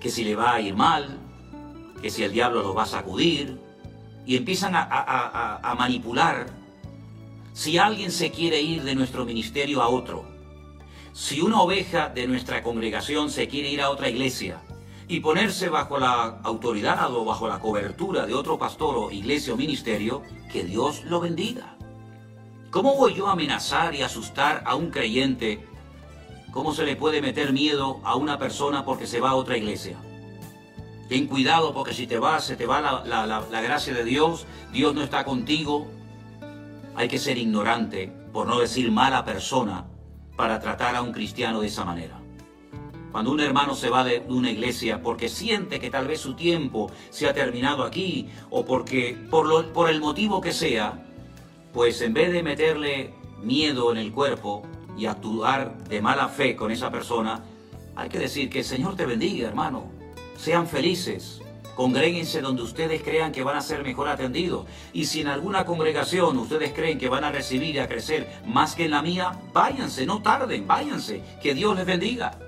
[SPEAKER 21] que si le va a ir mal, que si el diablo los va a sacudir, y empiezan a, a- manipular. Si alguien se quiere ir de nuestro ministerio a otro, si una oveja de nuestra congregación se quiere ir a otra iglesia y ponerse bajo la autoridad o bajo la cobertura de otro pastor o iglesia o ministerio, que Dios lo bendiga. ¿Cómo voy yo a amenazar y asustar a un creyente? ¿Cómo se le puede meter miedo a una persona porque se va a otra iglesia? Ten cuidado porque si te vas, se te va la, la- la- gracia de Dios, Dios no está contigo. Hay que ser ignorante, por no decir mala persona, para tratar a un cristiano de esa manera. Cuando un hermano se va de una iglesia porque siente que tal vez su tiempo se ha terminado aquí o porque por, lo- por el motivo que sea, pues en vez de meterle miedo en el cuerpo y actuar de mala fe con esa persona, hay que decir que el Señor te bendiga, hermano. Sean felices. Congréguense donde ustedes crean que van a ser mejor atendidos. Y si en alguna congregación ustedes creen que van a recibir y a crecer más que en la mía, váyanse, no tarden, váyanse. Que Dios les bendiga.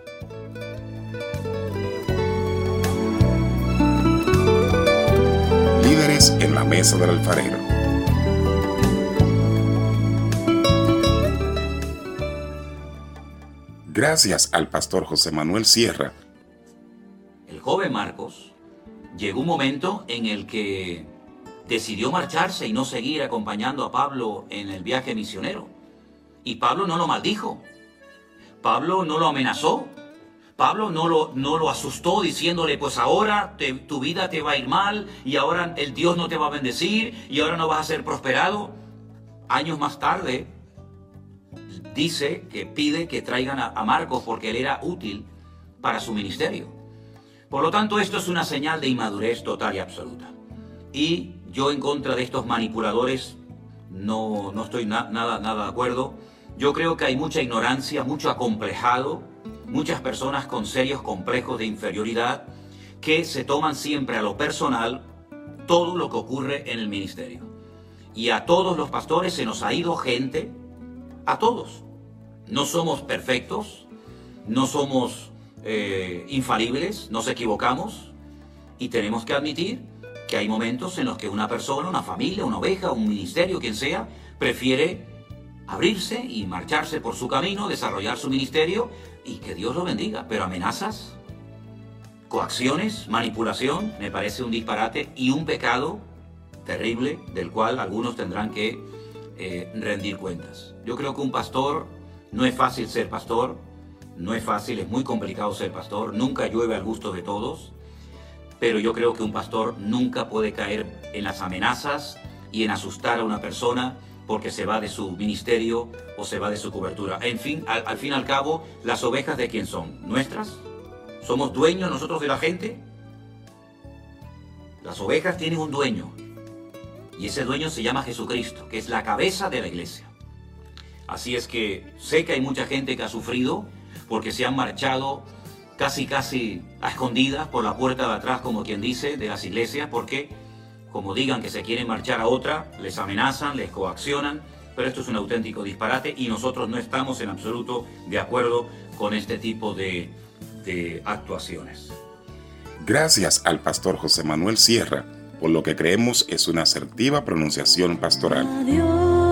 [SPEAKER 3] Líderes en la mesa del alfarero. Gracias al pastor José Manuel Sierra,
[SPEAKER 21] El joven Marcos llegó un momento en el que decidió marcharse y no seguir acompañando a Pablo en el viaje misionero. Y Pablo no lo maldijo. Pablo no lo amenazó. Pablo no lo, no lo asustó diciéndole, pues ahora tu vida te va a ir mal y ahora el Dios no te va a bendecir y ahora no vas a ser prosperado. Años más tarde, dice que pide que traigan a Marcos porque él era útil para su ministerio. Por lo tanto, esto es una señal de inmadurez total y absoluta. Y yo en contra de estos manipuladores no, no estoy na- nada, nada de acuerdo. Yo creo que hay mucha ignorancia, mucho acomplejado, muchas personas con serios complejos de inferioridad que se toman siempre a lo personal todo lo que ocurre en el ministerio. Y a todos los pastores se nos ha ido gente, a todos. No somos perfectos, no somos eh, infalibles, nos equivocamos y tenemos que admitir que hay momentos en los que una persona, una familia, una oveja, un ministerio, quien sea, prefiere abrirse y marcharse por su camino, desarrollar su ministerio y que Dios lo bendiga. Pero amenazas, coacciones, manipulación, me parece un disparate y un pecado terrible del cual algunos tendrán que eh, rendir cuentas. Yo creo que un pastor, no es fácil ser pastor, no es fácil, es muy complicado ser pastor, nunca llueve al gusto de todos, pero yo creo que un pastor nunca puede caer en las amenazas y en asustar a una persona porque se va de su ministerio o se va de su cobertura. En fin, al, fin y al cabo, las ovejas de quién son? ¿Nuestras? ¿Somos dueños nosotros de la gente? Las ovejas tienen un dueño y ese dueño se llama Jesucristo, que es la cabeza de la iglesia. Así es que sé que hay mucha gente que ha sufrido porque se han marchado casi casi a escondidas por la puerta de atrás, como quien dice, de las iglesias, porque como digan que se quieren marchar a otra, les amenazan, les coaccionan, pero esto es un auténtico disparate y nosotros no estamos en absoluto de acuerdo con este tipo de, de actuaciones.
[SPEAKER 3] Gracias al pastor José Manuel Sierra por lo que creemos es una asertiva pronunciación pastoral.
[SPEAKER 8] Dios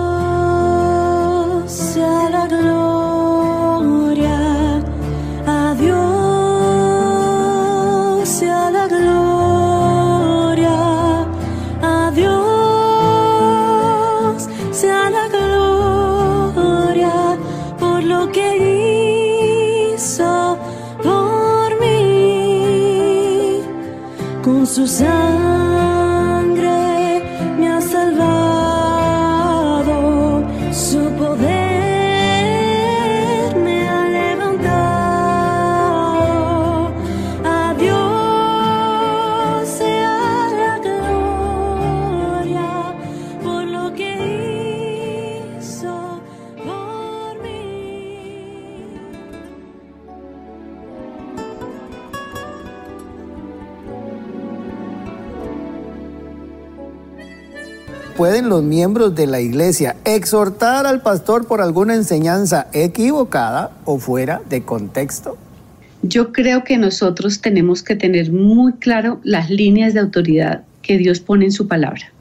[SPEAKER 2] miembros de la iglesia exhortar al pastor por alguna enseñanza equivocada o fuera de contexto?
[SPEAKER 12] Yo creo que nosotros tenemos que tener muy claro las líneas de autoridad que Dios pone en su palabra.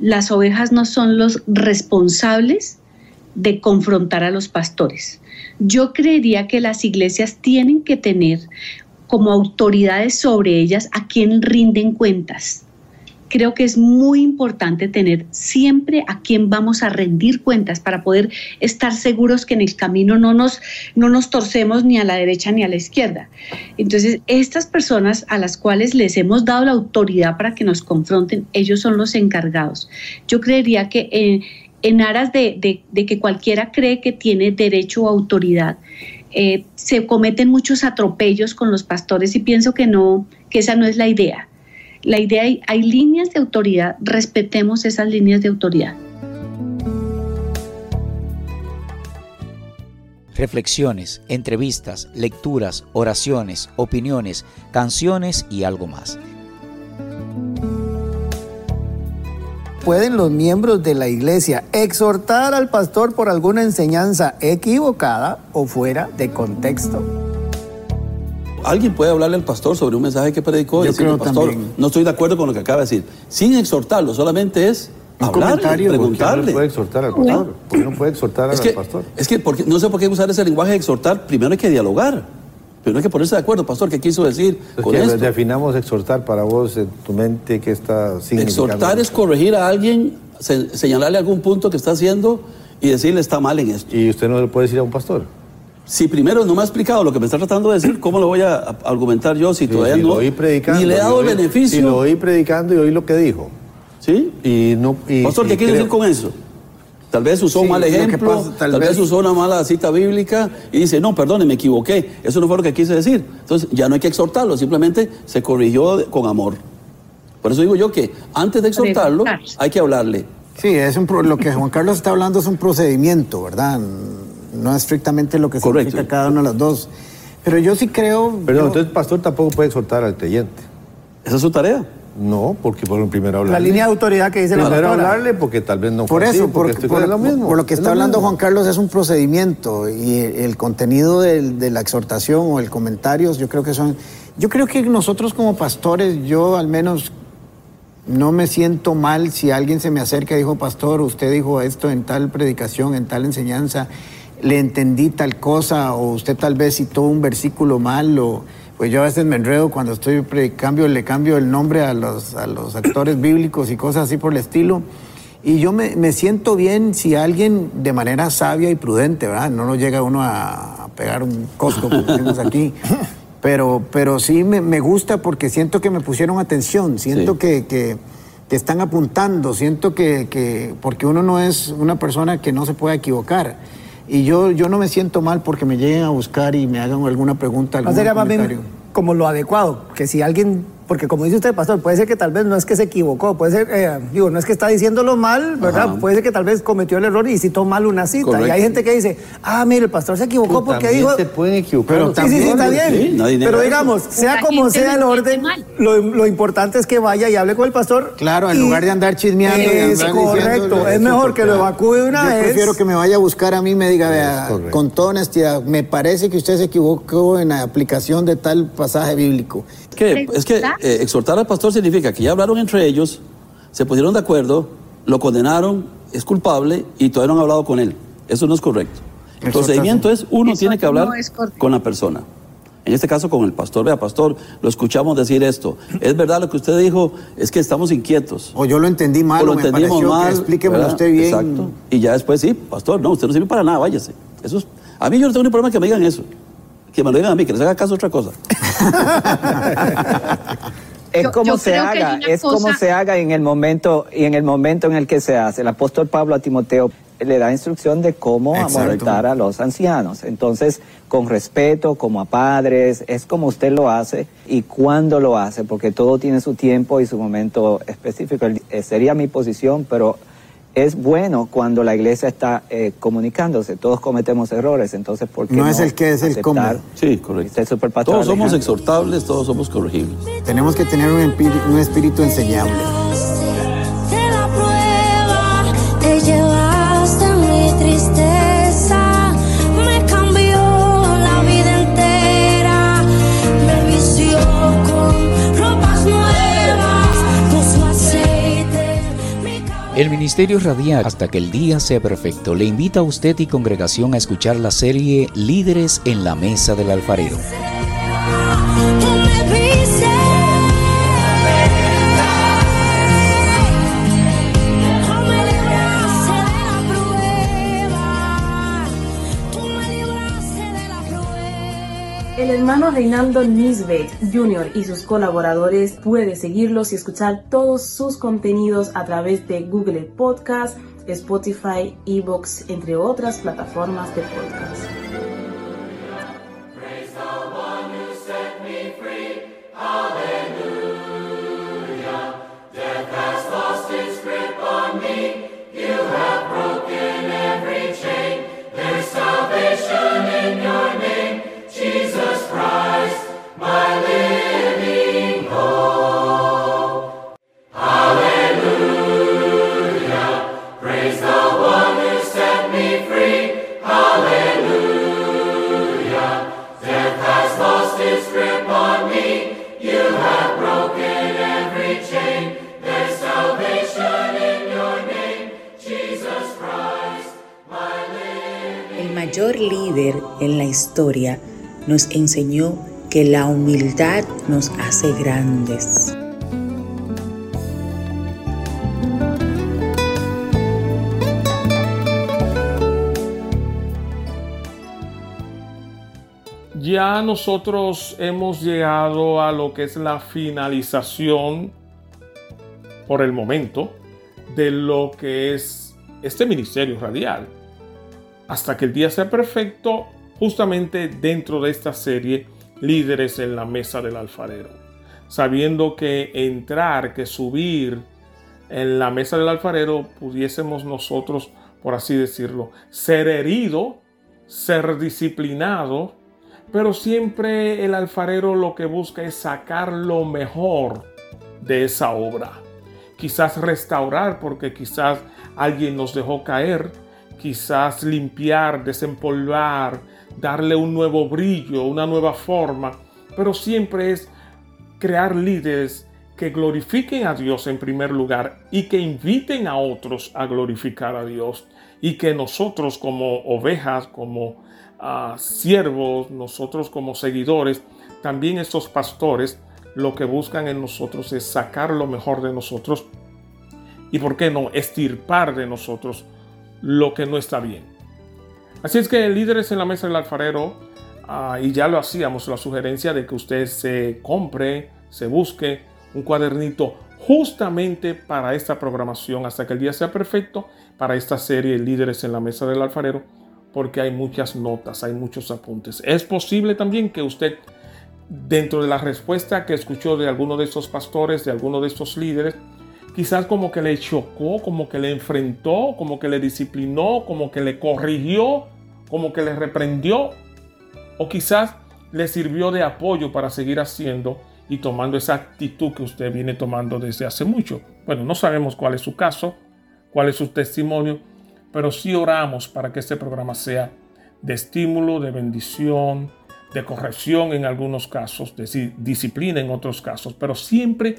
[SPEAKER 12] Las ovejas no son los responsables de confrontar a los pastores. Yo creería que las iglesias tienen que tener como autoridades sobre ellas a quien rinden cuentas. Creo que es muy importante tener siempre a quien vamos a rendir cuentas para poder estar seguros que en el camino no nos, no nos torcemos ni a la derecha ni a la izquierda. Entonces, estas personas a las cuales les hemos dado la autoridad para que nos confronten, ellos son los encargados. Yo creería que en, en aras de, de- de que cualquiera cree que tiene derecho o autoridad, eh, se cometen muchos atropellos con los pastores y pienso que no, que esa no es la idea. La idea hay, hay líneas de autoridad, respetemos esas líneas de autoridad.
[SPEAKER 1] Reflexiones, entrevistas, lecturas, oraciones, opiniones, canciones y algo más.
[SPEAKER 2] ¿Pueden los miembros de la iglesia exhortar al pastor por alguna enseñanza equivocada o fuera de contexto?
[SPEAKER 10] Alguien puede hablarle al pastor sobre un mensaje que predicó y
[SPEAKER 2] Yo
[SPEAKER 10] decirle,
[SPEAKER 2] creo
[SPEAKER 10] pastor,
[SPEAKER 2] también.
[SPEAKER 10] no estoy de acuerdo con lo que acaba de decir. Sin exhortarlo, solamente es hablarle,
[SPEAKER 22] comentario, ¿por qué
[SPEAKER 10] preguntarle.
[SPEAKER 22] no puede exhortar al pastor? ¿Por qué no puede exhortar
[SPEAKER 10] Es
[SPEAKER 22] al
[SPEAKER 10] que,
[SPEAKER 22] pastor?
[SPEAKER 10] es que porque, no sé por qué usar ese lenguaje de exhortar. Primero hay que dialogar. Primero hay que ponerse de acuerdo, pastor, ¿qué quiso decir
[SPEAKER 22] Es
[SPEAKER 10] con
[SPEAKER 22] que
[SPEAKER 10] esto?
[SPEAKER 22] definamos exhortar para vos en tu mente que está significando.
[SPEAKER 10] Exhortar es corregir a alguien, se- señalarle algún punto que está haciendo y decirle está mal en esto.
[SPEAKER 22] ¿Y usted no le puede decir a un pastor?
[SPEAKER 10] Si primero no me ha explicado lo que me está tratando de decir, ¿cómo lo voy a, argumentar yo si
[SPEAKER 22] Sí,
[SPEAKER 10] todavía
[SPEAKER 22] sí,
[SPEAKER 10] no?
[SPEAKER 22] lo oí predicando.
[SPEAKER 10] ni le he dado el beneficio.
[SPEAKER 22] Y lo oí predicando y oí lo que dijo.
[SPEAKER 10] ¿Sí?
[SPEAKER 22] Y no. Y,
[SPEAKER 10] Pastor, ¿qué
[SPEAKER 22] y
[SPEAKER 10] quiere
[SPEAKER 22] creo-
[SPEAKER 10] decir con eso? Tal vez usó
[SPEAKER 22] Sí,
[SPEAKER 10] un mal ejemplo,
[SPEAKER 22] pasa,
[SPEAKER 10] tal,
[SPEAKER 22] tal
[SPEAKER 10] vez,
[SPEAKER 22] vez-
[SPEAKER 10] usó una mala cita bíblica y dice, no, perdone, me equivoqué. Eso no fue lo que quise decir. Entonces, ya no hay que exhortarlo, simplemente se corrigió con amor. Por eso digo yo que antes de exhortarlo, hay que hablarle.
[SPEAKER 23] Sí, es un pro- lo que Juan Carlos está hablando es un procedimiento, ¿verdad? No estrictamente lo que significa cada una de las dos. Pero yo sí creo...
[SPEAKER 22] Perdón,
[SPEAKER 23] yo-
[SPEAKER 22] entonces el pastor tampoco puede exhortar al creyente.
[SPEAKER 10] ¿Esa es su tarea?
[SPEAKER 22] No, porque por primero hablarle.
[SPEAKER 2] La línea de autoridad que dice la
[SPEAKER 22] Primero hablarle porque tal vez no
[SPEAKER 23] Por
[SPEAKER 22] así,
[SPEAKER 23] eso,
[SPEAKER 22] porque
[SPEAKER 23] por,
[SPEAKER 22] lo mismo.
[SPEAKER 23] por lo que
[SPEAKER 22] Es
[SPEAKER 23] está
[SPEAKER 22] lo
[SPEAKER 23] hablando
[SPEAKER 22] mismo.
[SPEAKER 23] Juan Carlos es un procedimiento y el, el contenido del- de la exhortación o el comentario, yo creo que son... Yo creo que nosotros como pastores, yo al menos no me siento mal si alguien se me acerca y dijo, pastor, usted dijo esto en tal predicación, en tal enseñanza, le entendí tal cosa, o usted tal vez citó un versículo mal, o pues yo a veces me enredo cuando estoy predicando, le cambio el nombre a los, a los actores bíblicos y cosas así por el estilo. Y yo me, me siento bien si alguien de manera sabia y prudente, ¿verdad? No nos llega uno a, a pegar un cosco como decimos aquí. Pero, pero sí me, me gusta porque siento que me pusieron atención, siento que, que, que están apuntando, siento que, que, porque uno no es una persona que no se puede equivocar. Y yo, yo no me siento mal porque me lleguen a buscar y me hagan alguna pregunta, algún
[SPEAKER 2] más bien como lo adecuado, que si alguien, porque como dice usted, pastor, puede ser que tal vez no es que se equivocó, puede ser, eh, digo, no es que está diciéndolo mal, ¿verdad?
[SPEAKER 23] Ajá.
[SPEAKER 2] Puede ser que tal vez cometió el error y citó mal una cita.
[SPEAKER 23] Correcto.
[SPEAKER 2] Y hay gente que dice, ah, mire, el pastor se equivocó porque dijo...
[SPEAKER 22] se pueden equivocar.
[SPEAKER 2] Pero sí, sí, sí, está bien.
[SPEAKER 10] Sí,
[SPEAKER 2] Pero
[SPEAKER 10] eso.
[SPEAKER 2] digamos, sea como sea el orden, lo, lo importante es que vaya y hable con el pastor.
[SPEAKER 23] Claro, en
[SPEAKER 2] y-
[SPEAKER 23] lugar de andar chismeando. y
[SPEAKER 2] Es
[SPEAKER 23] andar
[SPEAKER 2] correcto, es mejor que lo evacúe una
[SPEAKER 23] yo
[SPEAKER 2] vez.
[SPEAKER 23] prefiero que me vaya a buscar a mí y me diga, vea, con toda honestidad, me parece que usted se equivocó en la aplicación de tal pasaje bíblico.
[SPEAKER 10] Que, es que eh, exhortar al pastor significa que ya hablaron entre ellos, se pusieron de acuerdo, lo condenaron, es culpable y todavía no han hablado con él. Eso no es correcto. El procedimiento es uno tiene que hablar
[SPEAKER 12] no
[SPEAKER 10] con la persona. En este caso con el pastor, vea pastor, lo escuchamos decir esto. Es verdad lo que usted dijo, es que estamos inquietos.
[SPEAKER 23] O yo lo entendí mal,
[SPEAKER 10] o lo
[SPEAKER 23] me
[SPEAKER 10] entendimos mal.
[SPEAKER 23] explíquemelo usted bien.
[SPEAKER 10] Exacto. Y ya después, sí, pastor, no, usted no sirve para nada, váyase. Eso es- a mí yo no tengo ni problema que me digan eso. Que me lo digan a mí, que les haga caso a otra cosa.
[SPEAKER 11] Es
[SPEAKER 12] Yo-
[SPEAKER 11] como
[SPEAKER 12] yo
[SPEAKER 11] se haga, es como se haga en el momento y en el momento en el que se hace. El apóstol Pablo a Timoteo le da instrucción de cómo amonestar a los ancianos. Entonces, con respeto, como a padres, es como usted lo hace y cuándo lo hace, porque todo tiene su tiempo y su momento específico. Eh, sería mi posición, pero es bueno cuando la iglesia está eh, comunicándose. Todos cometemos errores, entonces, ¿por qué
[SPEAKER 23] No
[SPEAKER 11] no,
[SPEAKER 23] es el qué, es el cómo.
[SPEAKER 10] Sí, correcto.
[SPEAKER 11] Usted es superpastor
[SPEAKER 10] Todos somos
[SPEAKER 11] Alejandro.
[SPEAKER 10] exhortables, todos somos corregibles.
[SPEAKER 23] Tenemos que tener un, espíritu- un espíritu enseñable.
[SPEAKER 8] El Ministerio Radial hasta que el día sea perfecto le invita a usted y congregación a escuchar la serie Líderes en la Mesa del Alfarero.
[SPEAKER 16] Hermano Reinaldo Nisbet Jr. y sus colaboradores puede seguirlos y escuchar todos sus contenidos a través de Google Podcast, Spotify, Evox, entre otras plataformas de podcast.
[SPEAKER 4] Mayor líder en la historia nos enseñó que la humildad nos hace grandes.
[SPEAKER 7] Ya nosotros hemos llegado a lo que es la finalización por el momento de lo que es este ministerio radial. Hasta que el día sea perfecto, justamente dentro de esta serie, líderes en la mesa del alfarero. Sabiendo que entrar, que subir en la mesa del alfarero, pudiésemos nosotros, por así decirlo, ser herido, ser disciplinado, pero siempre el alfarero lo que busca es sacar lo mejor de esa obra. Quizás restaurar porque quizás alguien nos dejó caer, quizás limpiar, desempolvar, darle un nuevo brillo, una nueva forma, pero siempre es crear líderes que glorifiquen a Dios en primer lugar y que inviten a otros a glorificar a Dios y que nosotros como ovejas, como ah, siervos, nosotros como seguidores, también estos pastores lo que buscan en nosotros es sacar lo mejor de nosotros y, ¿por qué no?, estirpar de nosotros lo que no está bien. Así es que líderes en la mesa del alfarero, ah, y ya lo hacíamos, la sugerencia de que usted se compre, se busque un cuadernito justamente para esta programación hasta que el día sea perfecto, para esta serie Líderes en la mesa del alfarero, porque hay muchas notas, hay muchos apuntes. Es posible también que usted, dentro de la respuesta que escuchó de alguno de estos pastores, de alguno de estos líderes, quizás como que le chocó, como que le enfrentó, como que le disciplinó, como que le corrigió, como que le reprendió, o quizás le sirvió de apoyo para seguir haciendo y tomando esa actitud que usted viene tomando desde hace mucho. Bueno, no sabemos cuál es su caso, cuál es su testimonio, pero sí oramos para que este programa sea de estímulo, de bendición, de corrección en algunos casos, de disciplina en otros casos, pero siempre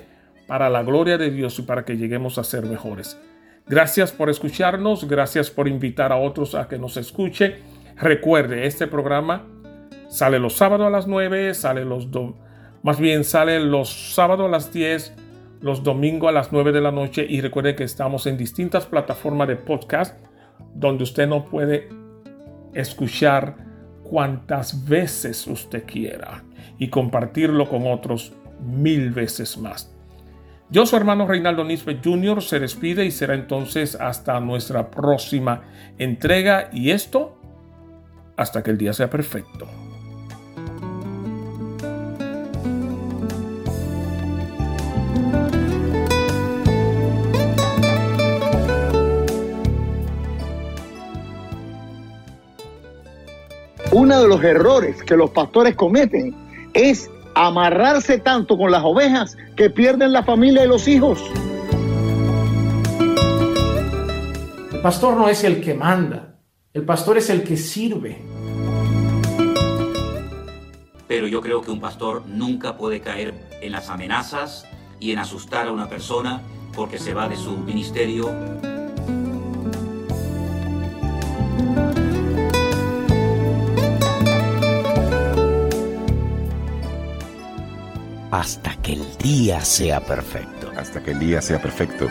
[SPEAKER 7] para la gloria de Dios y para que lleguemos a ser mejores. Gracias por escucharnos, gracias por invitar a otros a que nos escuche. Recuerde, este programa sale los sábados a las 9, sale los más bien sale los sábados a las 10, los domingos a las 9 de la noche y recuerde que estamos en distintas plataformas de podcast donde usted no puede escuchar cuantas veces usted quiera y compartirlo con otros mil veces más. Yo, su hermano Reinaldo Nisbe Jr., se despide y será entonces hasta nuestra próxima entrega y esto hasta que el día sea perfecto.
[SPEAKER 6] uno de los errores que los pastores cometen es amarrarse tanto con las ovejas que pierden la familia y los hijos.
[SPEAKER 7] El pastor no es el que manda, el pastor es el que sirve.
[SPEAKER 21] Pero yo creo que un pastor nunca puede caer en las amenazas y en asustar a una persona porque se va de su ministerio
[SPEAKER 1] hasta que el día sea perfecto.
[SPEAKER 3] Hasta que el día sea perfecto.